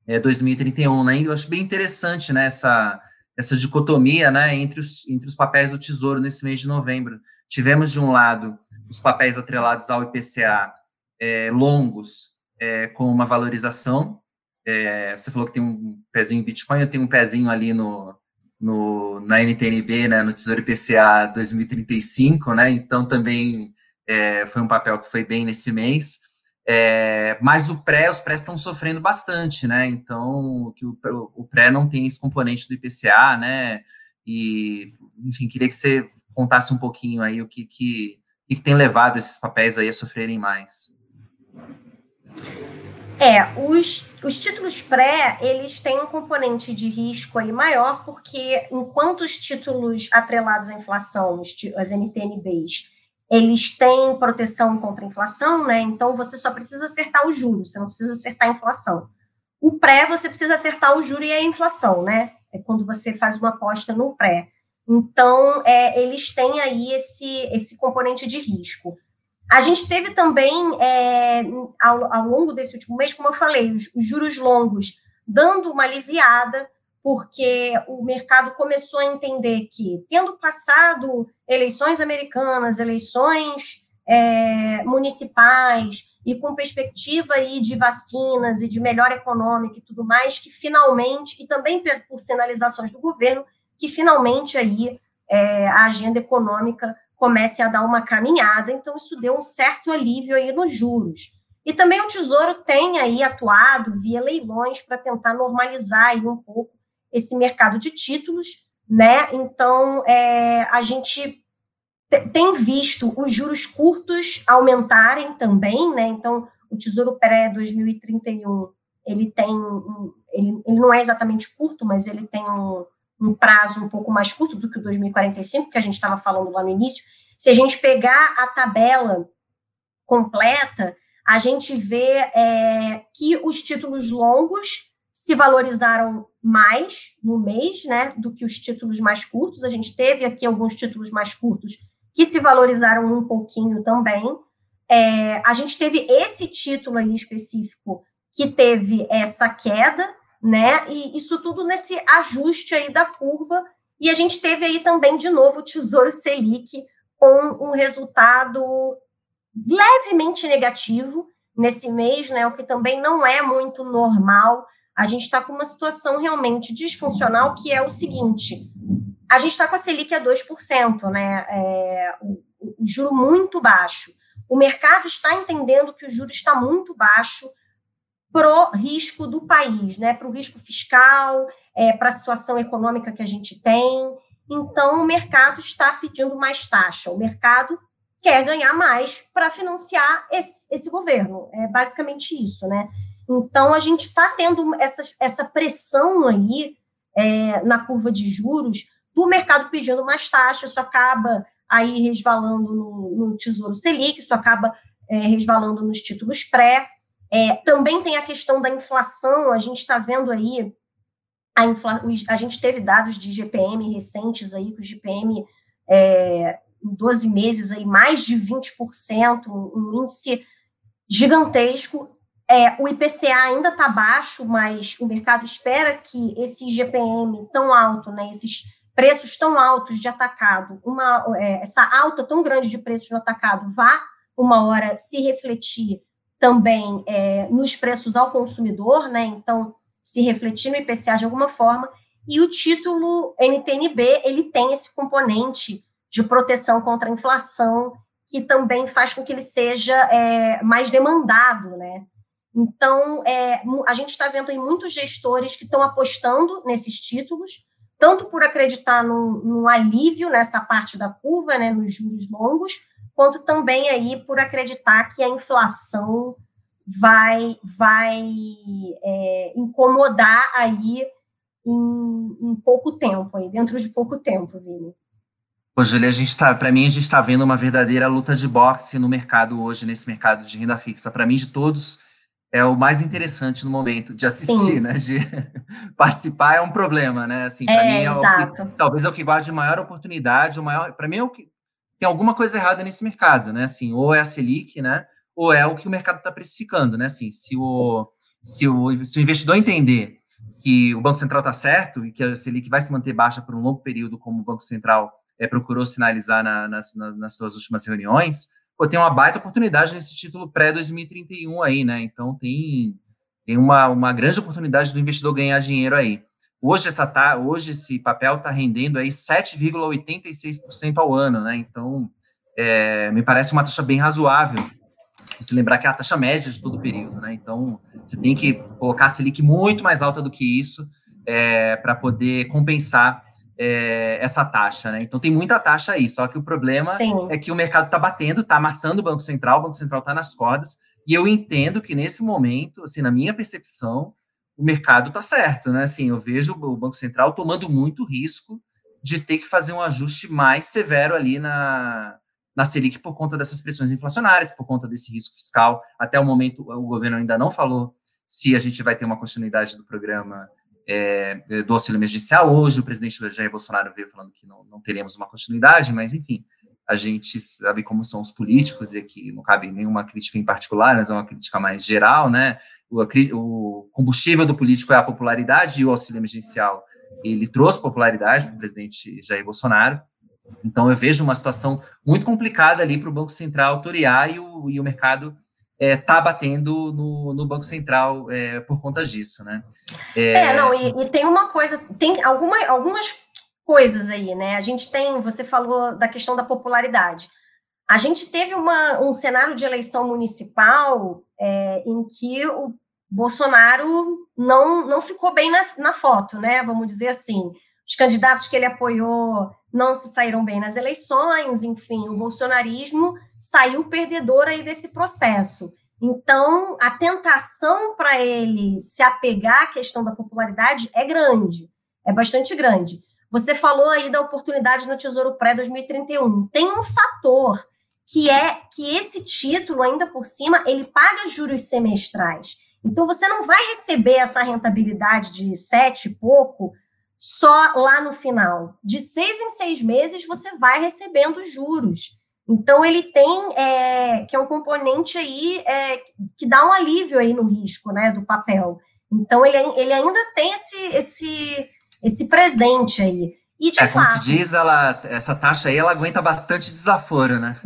é, 2031, né? Eu acho bem interessante né, essa, essa dicotomia né, entre, os, entre os papéis do Tesouro nesse mês de novembro. Tivemos, de um lado, os papéis atrelados ao IPCA é, longos, é, com uma valorização. É, você falou que tem um pezinho em Bitcoin, eu tenho um pezinho ali no, no, na NTNB, né, no Tesouro IPCA 2035, né? Então também é, foi um papel que foi bem nesse mês. É, mas o pré, os pré estão sofrendo bastante, né? Então, que o, o pré não tem esse componente do IPCA, né? E, enfim, queria que você contasse um pouquinho aí o que, que, que tem levado esses papéis aí a sofrerem mais. É, os, os títulos pré, eles têm um componente de risco aí maior, porque enquanto os títulos atrelados à inflação, as NTNBs, eles têm proteção contra a inflação, né? Então você só precisa acertar o juros, você não precisa acertar a inflação. O pré, você precisa acertar o juro e a inflação, né? É quando você faz uma aposta no pré. Então, é, eles têm aí esse, esse componente de risco. A gente teve também, é, ao, ao, longo desse último mês, como eu falei, os, os juros longos dando uma aliviada, porque o mercado começou a entender que, tendo passado eleições americanas, eleições é, municipais, e com perspectiva aí de vacinas e de melhora econômica e tudo mais, que finalmente, e também por sinalizações do governo, que finalmente aí é, a agenda econômica comece a dar uma caminhada. Então, isso deu um certo alívio aí nos juros. E também o Tesouro tem aí atuado via leilões para tentar normalizar aí um pouco esse mercado de títulos, né? Então, é, a gente tem visto os juros curtos aumentarem também, né? Então, o Tesouro Pré 2031, ele tem, ele, ele não é exatamente curto, mas ele tem um, um prazo um pouco mais curto do que o 2045, que a gente estava falando lá no início. Se a gente pegar a tabela completa, a gente vê é, que os títulos longos se valorizaram mais no mês, né, do que os títulos mais curtos. A gente teve aqui alguns títulos mais curtos que se valorizaram um pouquinho também. É, a gente teve esse título aí específico que teve essa queda, né? E isso tudo nesse ajuste aí da curva. E a gente teve aí também, de novo, o Tesouro Selic com um resultado levemente negativo nesse mês, né? O que também não é muito normal a gente está com uma situação realmente disfuncional, que é o seguinte: a gente está com a Selic a 2%, né? É, o, o juro muito baixo. O mercado está entendendo que o juro está muito baixo pro risco do país, né? Para o risco fiscal, é, para a situação econômica que a gente tem. Então, o mercado está pedindo mais taxa. O mercado quer ganhar mais para financiar esse, esse governo. É basicamente isso, né? Então, a gente está tendo essa, essa pressão aí é, na curva de juros do mercado pedindo mais taxas, isso acaba aí resvalando no, no Tesouro Selic, isso acaba é, resvalando nos títulos pré. É, também tem a questão da inflação, a gente está vendo aí, a, infla, a gente teve dados de GPM recentes aí, que o GPM é, em 12 meses aí mais de 20%, um índice gigantesco. É, o IPCA ainda está baixo, mas o mercado espera que esse GPM tão alto, né, esses preços tão altos de atacado, uma, é, essa alta tão grande de preços no atacado vá uma hora se refletir também é, nos preços ao consumidor, né? Então, se refletir no IPCA de alguma forma. E o título NTNB ele tem esse componente de proteção contra a inflação que também faz com que ele seja é, mais demandado, né? Então, é, a gente está vendo aí muitos gestores que estão apostando nesses títulos, tanto por acreditar num, alívio nessa parte da curva, né, nos juros longos, quanto também aí por acreditar que a inflação vai, vai é, incomodar aí em, em, pouco tempo, aí, dentro de pouco tempo, Vini. Ô, Julia, a gente tá, para mim, a gente está vendo uma verdadeira luta de boxe no mercado hoje, nesse mercado de renda fixa. Para mim, de todos, é o mais interessante no momento de assistir, Sim. né? De [LAUGHS] participar é um problema, né? Assim, para é, mim é exato. o que, talvez é o que guarde maior oportunidade, o maior, para mim é o que tem alguma coisa errada nesse mercado, né? Assim, ou é a Selic, né? Ou é o que o mercado está precificando, né? Assim, se o, se o, se o investidor entender que o Banco Central está certo e que a Selic vai se manter baixa por um longo período, como o Banco Central é, procurou sinalizar na, nas, nas suas últimas reuniões, pô, tem uma baita oportunidade nesse título pré-2031 aí, né? Então tem, tem uma, uma grande oportunidade do investidor ganhar dinheiro aí. Hoje, essa tá, hoje esse papel está rendendo aí 7,86% ao ano, né? Então, é, me parece uma taxa bem razoável. Se lembrar que é a taxa média de todo o período, né? Então, você tem que colocar a Selic muito mais alta do que isso é, para poder compensar é, essa taxa, né? Então tem muita taxa aí, só que o problema Sim. é que o mercado está batendo, está amassando o Banco Central, o Banco Central está nas cordas, e eu entendo que nesse momento, assim, na minha percepção, o mercado está certo, né? Assim, eu vejo o Banco Central tomando muito risco de ter que fazer um ajuste mais severo ali na, na Selic por conta dessas pressões inflacionárias, por conta desse risco fiscal. Até o momento, o governo ainda não falou se a gente vai ter uma continuidade do programa é, do auxílio emergencial. Hoje, o presidente Jair Bolsonaro veio falando que não, não teremos uma continuidade, mas, enfim, a gente sabe como são os políticos, e aqui não cabe nenhuma crítica em particular, mas é uma crítica mais geral, né? O, o combustível do político é a popularidade e o auxílio emergencial ele trouxe popularidade para o presidente Jair Bolsonaro. Então, eu vejo uma situação muito complicada ali para o Banco Central torear e o, e o mercado está é, batendo no, no, Banco Central é, por conta disso, né? É, é não, e, e, tem uma coisa, tem alguma, algumas coisas aí, né? A gente tem, você falou da questão da popularidade. A gente teve uma, um cenário de eleição municipal é, em que o Bolsonaro não, não ficou bem na, na foto, né? Vamos dizer assim. Os candidatos que ele apoiou não se saíram bem nas eleições, enfim, o bolsonarismo saiu perdedor aí desse processo. Então, a tentação para ele se apegar à questão da popularidade é grande, é bastante grande. Você falou aí da oportunidade no Tesouro Pré-2031. Tem um fator que é que esse título, ainda por cima, ele paga juros semestrais. Então, você não vai receber essa rentabilidade de sete e pouco só lá no final. De seis em seis meses você vai recebendo juros. Então ele tem é, que é um componente aí é, que dá um alívio aí no risco, né, do papel. Então ele, ele ainda tem esse esse esse presente aí. E de é, fato, como se diz, ela, essa taxa aí ela aguenta bastante desaforo, né?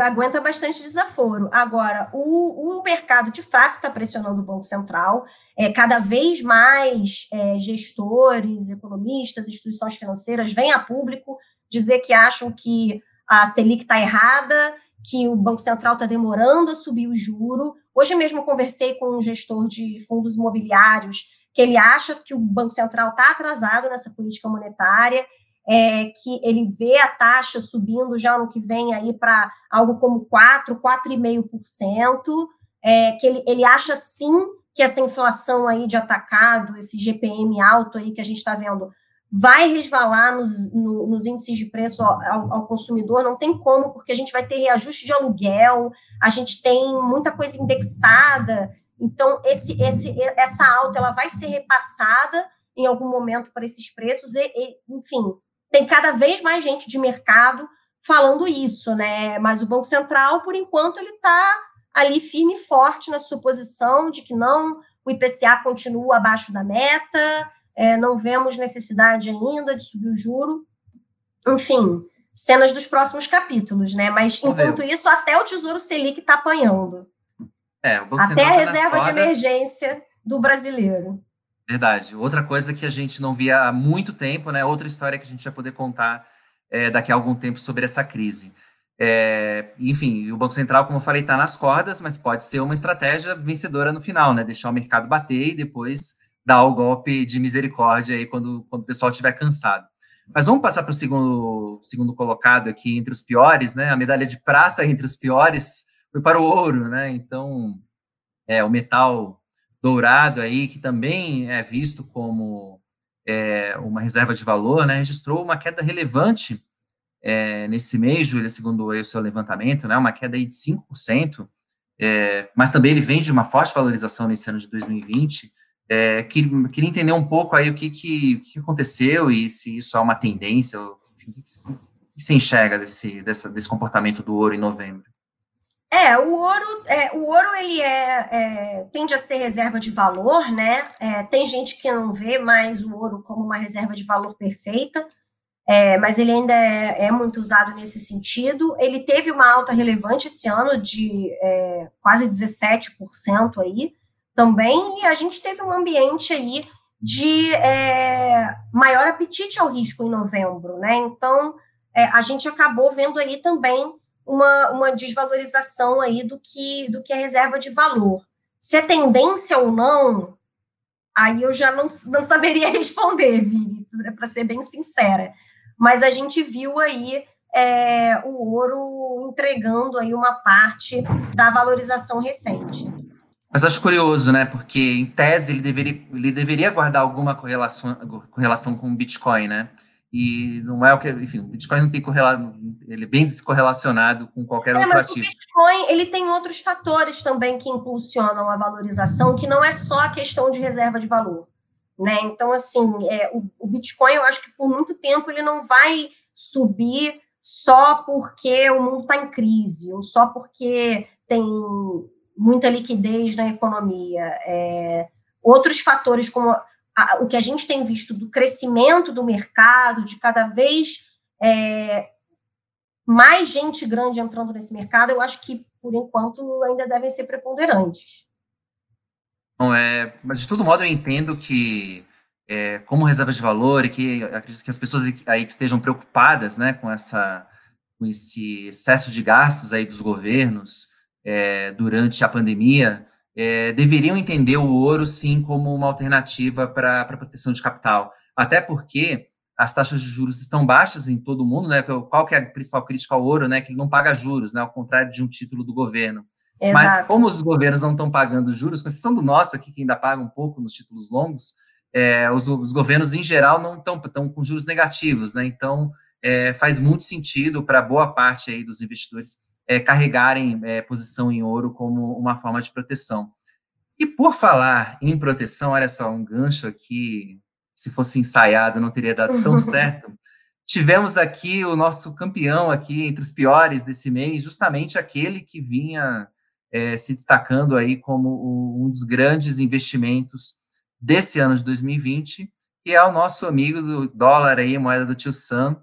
Aguenta bastante desaforo. Agora, o, o mercado de fato está pressionando o Banco Central. É, cada vez mais é, gestores, economistas, instituições financeiras vêm a público dizer que acham que a Selic está errada, que o Banco Central está demorando a subir o juro. Hoje mesmo conversei com um gestor de fundos imobiliários que ele acha que o Banco Central está atrasado nessa política monetária, é, que ele vê a taxa subindo já no que vem aí para algo como 4, 4,5%, é, que ele, ele acha sim que essa inflação aí de atacado, esse GPM alto aí que a gente está vendo, vai resvalar nos, no, nos índices de preço ao, ao, consumidor, não tem como, porque a gente vai ter reajuste de aluguel, a gente tem muita coisa indexada, então, esse, esse, essa alta ela vai ser repassada em algum momento para esses preços, e, e, enfim, tem cada vez mais gente de mercado falando isso, né? Mas o Banco Central, por enquanto, ele está ali firme e forte na sua posição de que não, o IPCA continua abaixo da meta, é, não vemos necessidade ainda de subir o juro. Enfim, cenas dos próximos capítulos, né? Mas enquanto isso, até o Tesouro Selic está apanhando. É, até a tá reserva de emergência do brasileiro. Verdade. Outra coisa que a gente não via há muito tempo, né? Outra história que a gente vai poder contar é, daqui a algum tempo sobre essa crise. É, enfim, o Banco Central, como eu falei, está nas cordas, mas pode ser uma estratégia vencedora no final, né? Deixar o mercado bater e depois dar o golpe de misericórdia aí quando, quando o pessoal estiver cansado. Mas vamos passar para o segundo, segundo colocado aqui entre os piores, né? A medalha de prata entre os piores foi para o ouro, né? Então, é, o metal dourado aí, que também é visto como é, uma reserva de valor, né? Registrou uma queda relevante é, nesse mês, Júlia, segundo o seu levantamento, né? Uma queda aí de 5%, é, mas também ele vem de uma forte valorização nesse ano de 2020. É, queria, queria entender um pouco aí o que, que, que, aconteceu e se isso é uma tendência, enfim, o que você enxerga desse, dessa, desse comportamento do ouro em novembro? É, o ouro, é, o ouro ele é, é, tende a ser reserva de valor, né? É, tem gente que não vê mais o ouro como uma reserva de valor perfeita, é, mas ele ainda é, é, muito usado nesse sentido. Ele teve uma alta relevante esse ano de é, quase 17% aí também, e a gente teve um ambiente aí de maior apetite ao risco em novembro, né? Então a gente acabou vendo aí também uma, uma desvalorização aí do que do que é reserva de valor. Se é tendência ou não, aí eu já não, não saberia [LAUGHS] responder, Vini, para ser bem sincera mas a gente viu aí é, o ouro entregando aí uma parte da valorização recente. Mas acho curioso, né? Porque, em tese, ele deveria, ele deveria guardar alguma correlação, correlação com o Bitcoin, né? E não é o que, enfim, o Bitcoin não tem correlação, ele é bem descorrelacionado com qualquer é, outro mas ativo. O Bitcoin, ele tem outros fatores também que impulsionam a valorização, que não é só a questão de reserva de valor. Né? Então, assim, é, o, o, Bitcoin, eu acho que por muito tempo ele não vai subir só porque o mundo está em crise, ou só porque tem muita liquidez na economia. É, outros fatores, como a, o que a gente tem visto do crescimento do mercado, de cada vez é, mais gente grande entrando nesse mercado, eu acho que, por enquanto, ainda devem ser preponderantes. Bom, é, mas de todo modo eu entendo que é, como reserva de valor e que acredito que as pessoas aí que estejam preocupadas, né, com essa com esse excesso de gastos aí dos governos é, durante a pandemia, é, deveriam entender o ouro sim como uma alternativa para a proteção de capital, até porque as taxas de juros estão baixas em todo o mundo, né? Qual que é a principal crítica ao ouro, né? Que ele não paga juros, né? Ao contrário de um título do governo. Exato. Mas como os governos não estão pagando juros, com exceção do nosso aqui, que ainda paga um pouco nos títulos longos, é, os, os, governos em geral não estão estão com juros negativos, né? Então é, faz muito sentido para boa parte aí dos investidores é, carregarem é, posição em ouro como uma forma de proteção. E por falar em proteção, olha só, um gancho aqui, se fosse ensaiado, não teria dado tão [LAUGHS] certo. Tivemos aqui o nosso campeão aqui entre os piores desse mês, justamente aquele que vinha é, se destacando aí como um dos grandes investimentos desse ano de 2020, que é o nosso amigo do dólar aí, moeda do tio Sam,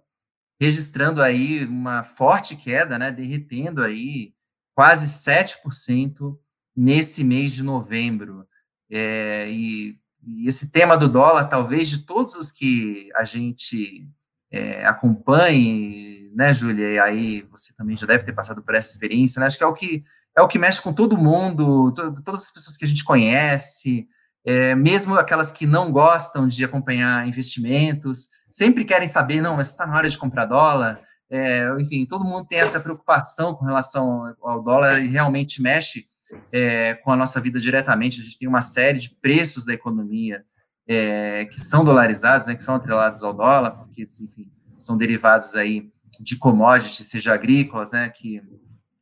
registrando aí uma forte queda, né, derretendo aí quase 7% nesse mês de novembro. É, e, e, esse tema do dólar, talvez de todos os que a gente é, acompanhe, né, Júlia, e aí você também já deve ter passado por essa experiência, né, acho que é o que é o que mexe com todo mundo, to, todas as pessoas que a gente conhece, é, mesmo aquelas que não gostam de acompanhar investimentos, sempre querem saber, não, mas está na hora de comprar dólar. É, enfim, todo mundo tem essa preocupação com relação ao dólar e realmente mexe é, com a nossa vida diretamente. A gente tem uma série de preços da economia é, que são dolarizados, né, que são atrelados ao dólar, porque, enfim, são derivados aí de commodities, seja agrícolas, né, que,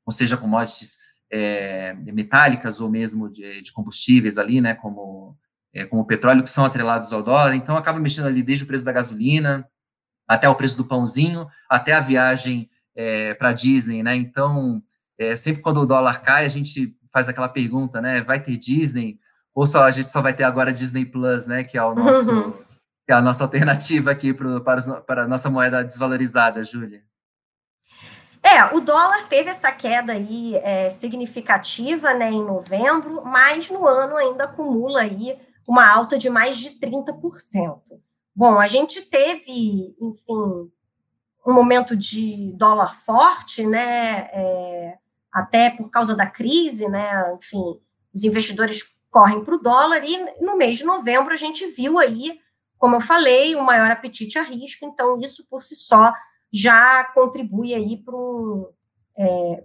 ou seja, commodities é, metálicas ou mesmo de, de, combustíveis ali, né, como, é, como o petróleo, que são atrelados ao dólar, então acaba mexendo ali desde o preço da gasolina, até o preço do pãozinho, até a viagem é, para Disney, né? Então, é, sempre quando o dólar cai, a gente faz aquela pergunta, né? Vai ter Disney? Ou só a gente só vai ter agora Disney Plus, né? Que é o nosso uhum. é a nossa alternativa aqui pro, para, os, para a nossa moeda desvalorizada, Júlia. É, o dólar teve essa queda aí é, significativa né, em novembro, mas no ano ainda acumula aí uma alta de mais de 30%. Bom, a gente teve, enfim, um momento de dólar forte, né? É, até por causa da crise, né? Enfim, os investidores correm para o dólar e no mês de novembro a gente viu aí, como eu falei, um maior apetite a risco. Então isso por si só já contribui aí para é,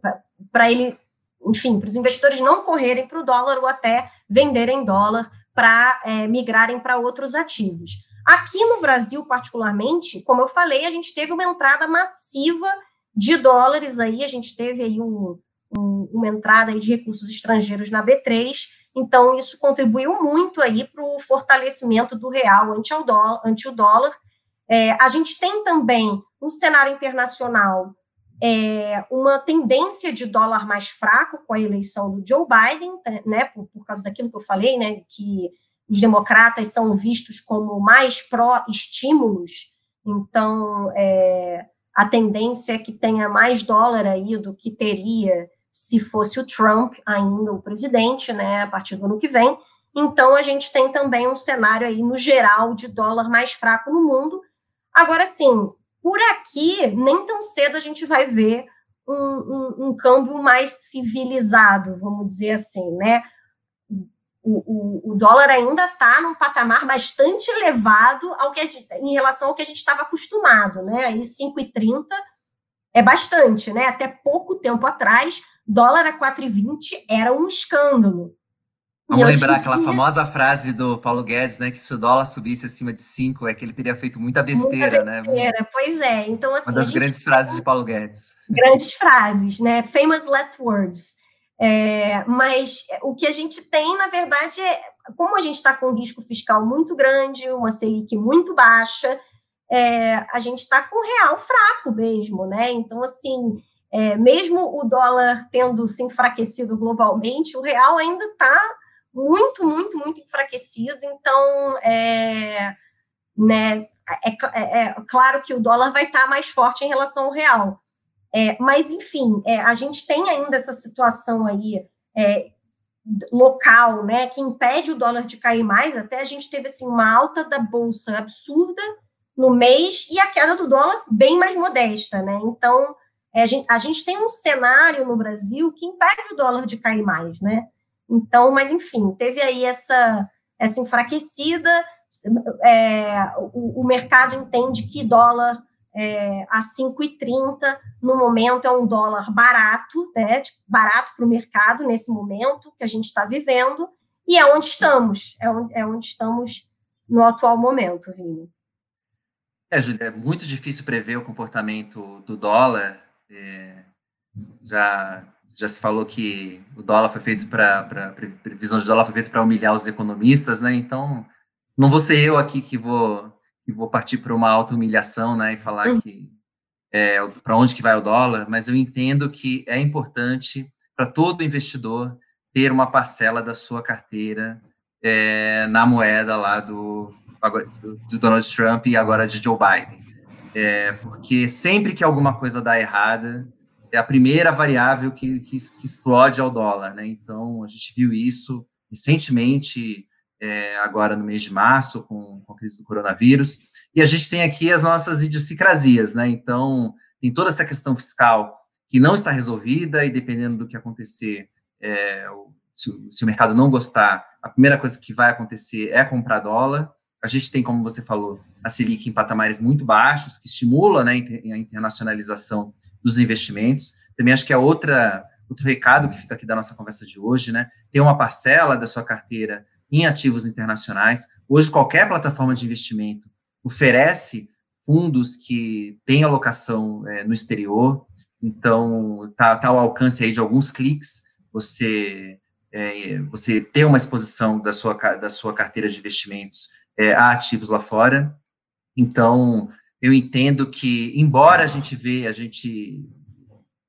para ele, enfim, para os investidores não correrem para o dólar ou até venderem dólar para é, migrarem para outros ativos. Aqui no Brasil, particularmente, como eu falei, a gente teve uma entrada massiva de dólares aí, a gente teve aí um, um, uma entrada de recursos estrangeiros na B3, então isso contribuiu muito aí para o fortalecimento do real ante, o dólar. Ante o dólar. É, a gente tem também um cenário internacional é, uma tendência de dólar mais fraco com a eleição do Joe Biden, né, por, por causa daquilo que eu falei, né, que os democratas são vistos como mais pró-estímulos, então é, a tendência é que tenha mais dólar aí do que teria se fosse o Trump ainda o presidente, né, a partir do ano que vem. Então a gente tem também um cenário aí no geral de dólar mais fraco no mundo. Agora sim, por aqui, nem tão cedo a gente vai ver um, um, um câmbio mais civilizado, vamos dizer assim, né? O, o, o dólar ainda está num patamar bastante elevado ao que gente, em relação ao que a gente estava acostumado, né? Aí 5,30 é bastante, né? Até pouco tempo atrás, dólar a 4,20 era um escândalo. Vamos lembrar aquela dia... famosa frase do Paulo Guedes, né? Que se o dólar subisse acima de 5, é que ele teria feito muita besteira, muita besteira né? Pois é. Então, assim. Uma das grandes frases de Paulo Guedes. Grandes frases, né? Famous last words. É, mas o que a gente tem, na verdade, é como a gente está com um risco fiscal muito grande, uma Selic muito baixa, é, a gente está com o real fraco mesmo, né? Então, assim, é, mesmo o dólar tendo se enfraquecido globalmente, o real ainda está muito, muito, muito enfraquecido. Então, é, né, é, é, é claro que o dólar vai estar mais forte em relação ao real. É, mas, enfim, é, a gente tem ainda essa situação aí é, local, né, que impede o dólar de cair mais. Até a gente teve assim, uma alta da bolsa absurda no mês e a queda do dólar bem mais modesta, né? Então, a gente, a gente tem um cenário no Brasil que impede o dólar de cair mais, né? Então, mas enfim, teve aí essa, essa enfraquecida. É, o, o, mercado entende que dólar é, a 5,30 no momento é um dólar barato, né, tipo, barato para o mercado nesse momento que a gente está vivendo, e é onde estamos, é onde, é onde estamos no atual momento, Vini. É, Júlia, é muito difícil prever o comportamento do dólar. É, já já se falou que o dólar foi feito para previsão de dólar foi feita para humilhar os economistas, né? Então não vou ser eu aqui que vou que vou partir para uma auto humilhação, né? E falar uhum. que é, para onde que vai o dólar, mas eu entendo que é importante para todo investidor ter uma parcela da sua carteira é, na moeda lá do, do, Donald Trump e agora de Joe Biden. É, porque sempre que alguma coisa dá errada, é a primeira variável que, que, que explode ao dólar, né? Então, a gente viu isso recentemente, é, agora no mês de março, com, com, a crise do coronavírus, e a gente tem aqui as nossas idiosincrasias, né? Então, tem toda essa questão fiscal que não está resolvida, e dependendo do que acontecer, é, se, se o mercado não gostar, a primeira coisa que vai acontecer é comprar dólar. A gente tem, como você falou, a Selic em patamares muito baixos, que estimula né, a internacionalização dos investimentos. Também acho que é outra, outro recado que fica aqui da nossa conversa de hoje, né? Ter uma parcela da sua carteira em ativos internacionais. Hoje, qualquer plataforma de investimento oferece fundos que têm alocação é, no exterior, então está tá ao alcance aí de alguns cliques você é, você ter uma exposição da sua, da sua carteira de investimentos é, a ativos lá fora. Então, eu entendo que, embora a gente vê, a gente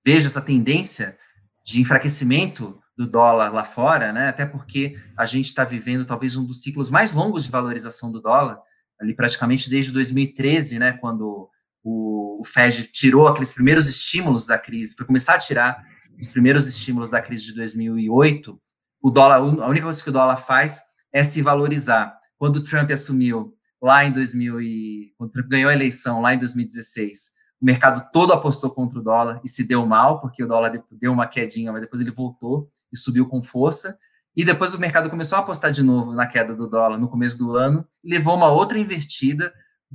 vejo essa tendência de enfraquecimento do dólar lá fora, né? Até porque a gente está vivendo talvez um dos ciclos mais longos de valorização do dólar, ali praticamente desde 2013, né? Quando o, o Fed tirou aqueles primeiros estímulos da crise, foi começar a tirar os primeiros estímulos da crise de 2008. O dólar, a única coisa que o dólar faz é se valorizar. Quando o Trump assumiu lá em 2000 e quando Trump ganhou a eleição lá em 2016, o mercado todo apostou contra o dólar e se deu mal, porque o dólar deu uma quedinha, mas depois ele voltou e subiu com força. E depois o mercado começou a apostar de novo na queda do dólar no começo do ano, levou uma outra invertida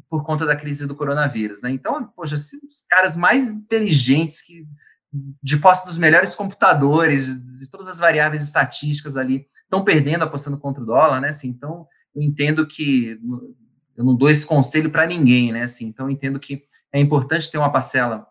por conta da crise do coronavírus, né? Então, poxa, os caras mais inteligentes que de posse dos melhores computadores, de todas as variáveis estatísticas ali, estão perdendo apostando contra o dólar, né? Assim, então, entendo que eu não dou esse conselho para ninguém, né? Assim, então, entendo que é importante ter uma parcela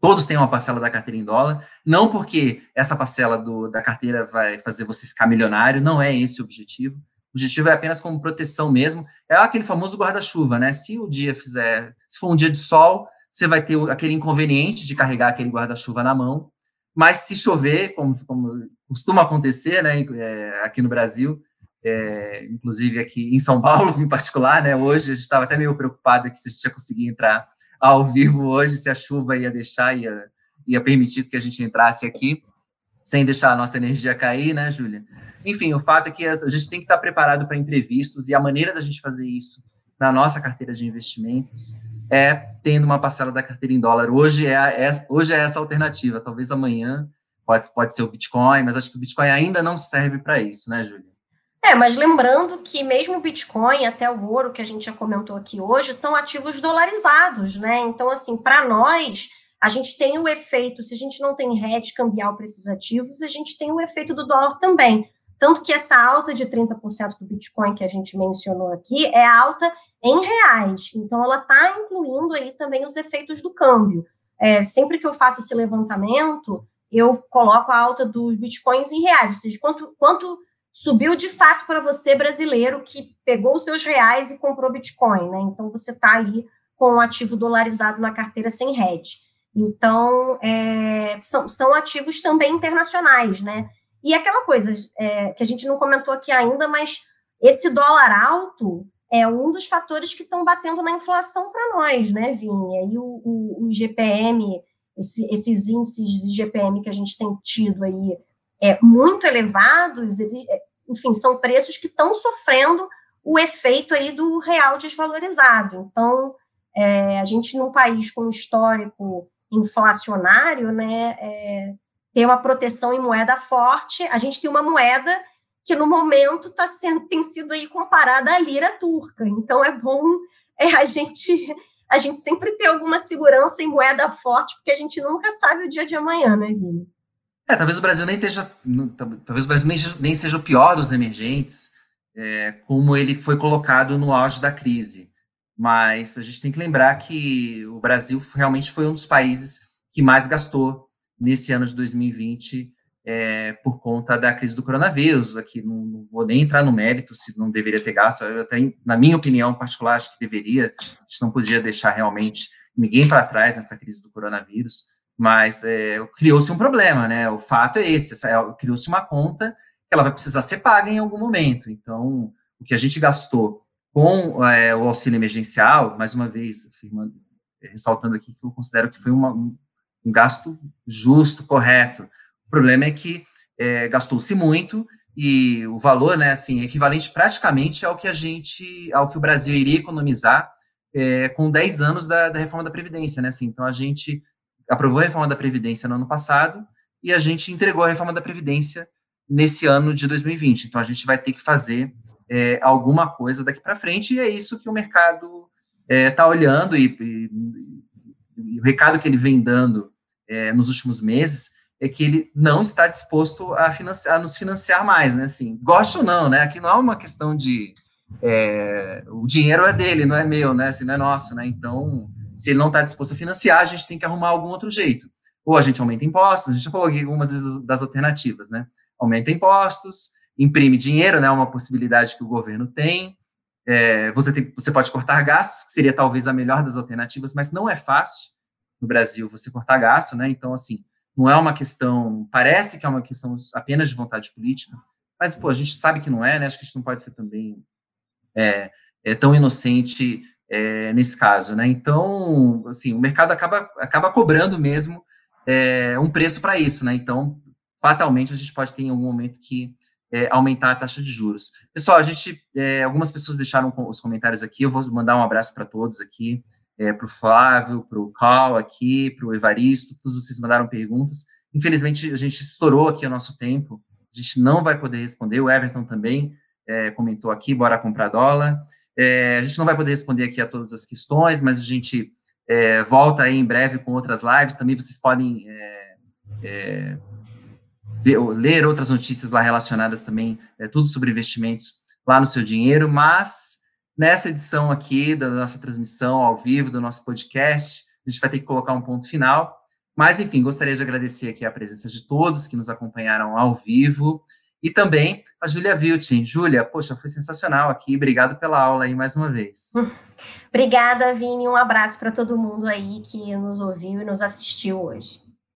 Todos têm uma parcela da carteira em dólar, não porque essa parcela do, da carteira vai fazer você ficar milionário, não é esse o objetivo. O objetivo é apenas como proteção mesmo. É aquele famoso guarda-chuva, né? Se o dia fizer, se for um dia de sol, você vai ter aquele inconveniente de carregar aquele guarda-chuva na mão. Mas se chover, como, como costuma acontecer, né, é, aqui no Brasil, é, inclusive aqui em São Paulo, [LAUGHS] em particular, né, hoje a gente estava até meio preocupado que se a gente ia conseguir entrar ao vivo hoje, se a chuva ia deixar, ia, ia permitir que a gente entrasse aqui, sem deixar a nossa energia cair, né, Júlia? Enfim, o fato é que a gente tem que estar preparado para imprevistos e a maneira da gente fazer isso na nossa carteira de investimentos é tendo uma parcela da carteira em dólar. Hoje é, é, hoje é essa alternativa, talvez amanhã pode, pode ser o Bitcoin, mas acho que o Bitcoin ainda não serve para isso, né, Júlia? É, mas lembrando que mesmo o Bitcoin, até o ouro que a gente já comentou aqui hoje, são ativos dolarizados, né? Então, assim, para nós, a gente tem o efeito, se a gente não tem hedge cambial para esses ativos, a gente tem o efeito do dólar também. Tanto que essa alta de 30% do Bitcoin que a gente mencionou aqui é alta em reais. Então, ela está incluindo aí também os efeitos do câmbio. É, sempre que eu faço esse levantamento, eu coloco a alta dos bitcoins em reais, ou seja, quanto, quanto subiu de fato para você, brasileiro, que pegou os seus reais e comprou Bitcoin, né? Então você está ali com um ativo dolarizado na carteira sem hedge. Então, é, são, são ativos também internacionais, né? E aquela coisa é, que a gente não comentou aqui ainda, mas esse dólar alto é um dos fatores que estão batendo na inflação para nós, né, Vinha? E o, o, o GPM, esse, esses índices de GPM que a gente tem tido aí é, muito elevados, eles, é, enfim, são preços que estão sofrendo o efeito aí do real desvalorizado. Então, é, a gente num país com histórico inflacionário, né, é, ter uma proteção em moeda forte, a gente tem uma moeda que no momento tá sendo, tem sido aí comparada à lira turca. Então é bom é, a gente a gente sempre ter alguma segurança em moeda forte, porque a gente nunca sabe o dia de amanhã, né, Vini? É, talvez o Brasil nem esteja, talvez o Brasil nem, nem seja o pior dos emergentes, é, como ele foi colocado no auge da crise. Mas a gente tem que lembrar que o Brasil realmente foi um dos países que mais gastou nesse ano de 2020 é, por conta da crise do coronavírus. Aqui não, não, vou nem entrar no mérito se não deveria ter gasto. Eu até, na minha opinião particular, acho que deveria. A gente não podia deixar realmente ninguém para trás nessa crise do coronavírus mas é, criou-se um problema, né? O fato é esse, é, criou-se uma conta que ela vai precisar ser paga em algum momento. Então, o que a gente gastou com é, o auxílio emergencial, mais uma vez, afirmando, ressaltando aqui que eu considero que foi uma, um, gasto justo, correto. O problema é que é, gastou-se muito e o valor, né, assim, equivalente praticamente ao que a gente, ao que o Brasil iria economizar é, com 10 anos da, da reforma da Previdência, né, assim, então a gente aprovou a reforma da Previdência no ano passado e a gente entregou a reforma da Previdência nesse ano de 2020. Então, a gente vai ter que fazer é, alguma coisa daqui para frente e é isso que o mercado está é, olhando e, e, e, o recado que ele vem dando é, nos últimos meses é que ele não está disposto a, financiar, a nos financiar mais, né? Assim, gosta ou não, né? Aqui não é uma questão de é, o dinheiro é dele, não é meu, né? Assim, não é nosso, né? Então se ele não está disposto a financiar, a gente tem que arrumar algum outro jeito. Ou a gente aumenta impostos, a gente já falou aqui algumas das alternativas, né? Aumenta impostos, imprime dinheiro, né? Uma possibilidade que o governo tem. É, você, tem, você pode cortar gastos, que seria talvez a melhor das alternativas, mas não é fácil no Brasil você cortar gasto, né? Então, assim, não é uma questão, parece que é uma questão apenas de vontade política, mas, pô, a gente sabe que não é, né? Acho que a gente não pode ser também é, é tão inocente é, nesse caso, né? Então, assim, o mercado acaba, acaba cobrando mesmo é, um preço para isso, né? Então, fatalmente, a gente pode ter em algum momento que é, aumentar a taxa de juros. Pessoal, a gente, é, algumas pessoas deixaram os comentários aqui, eu vou mandar um abraço para todos aqui, é, para o Flávio, para o Cal aqui, para o Evaristo, todos vocês mandaram perguntas. Infelizmente, a gente estourou aqui o nosso tempo, a gente não vai poder responder, o Everton também é, comentou aqui, bora comprar dólar. É, a gente não vai poder responder aqui a todas as questões, mas a gente é, volta aí em breve com outras lives, também vocês podem é, é, ver, ler outras notícias lá relacionadas também, é, tudo sobre investimentos lá no seu dinheiro, mas nessa edição aqui da nossa transmissão ao vivo, do nosso podcast, a gente vai ter que colocar um ponto final, mas, enfim, gostaria de agradecer aqui a presença de todos que nos acompanharam ao vivo e também a Júlia Viltin. Júlia, poxa, foi sensacional aqui. Obrigado pela aula aí mais uma vez. Obrigada, Vini. Um abraço para todo mundo aí que nos ouviu e nos assistiu hoje.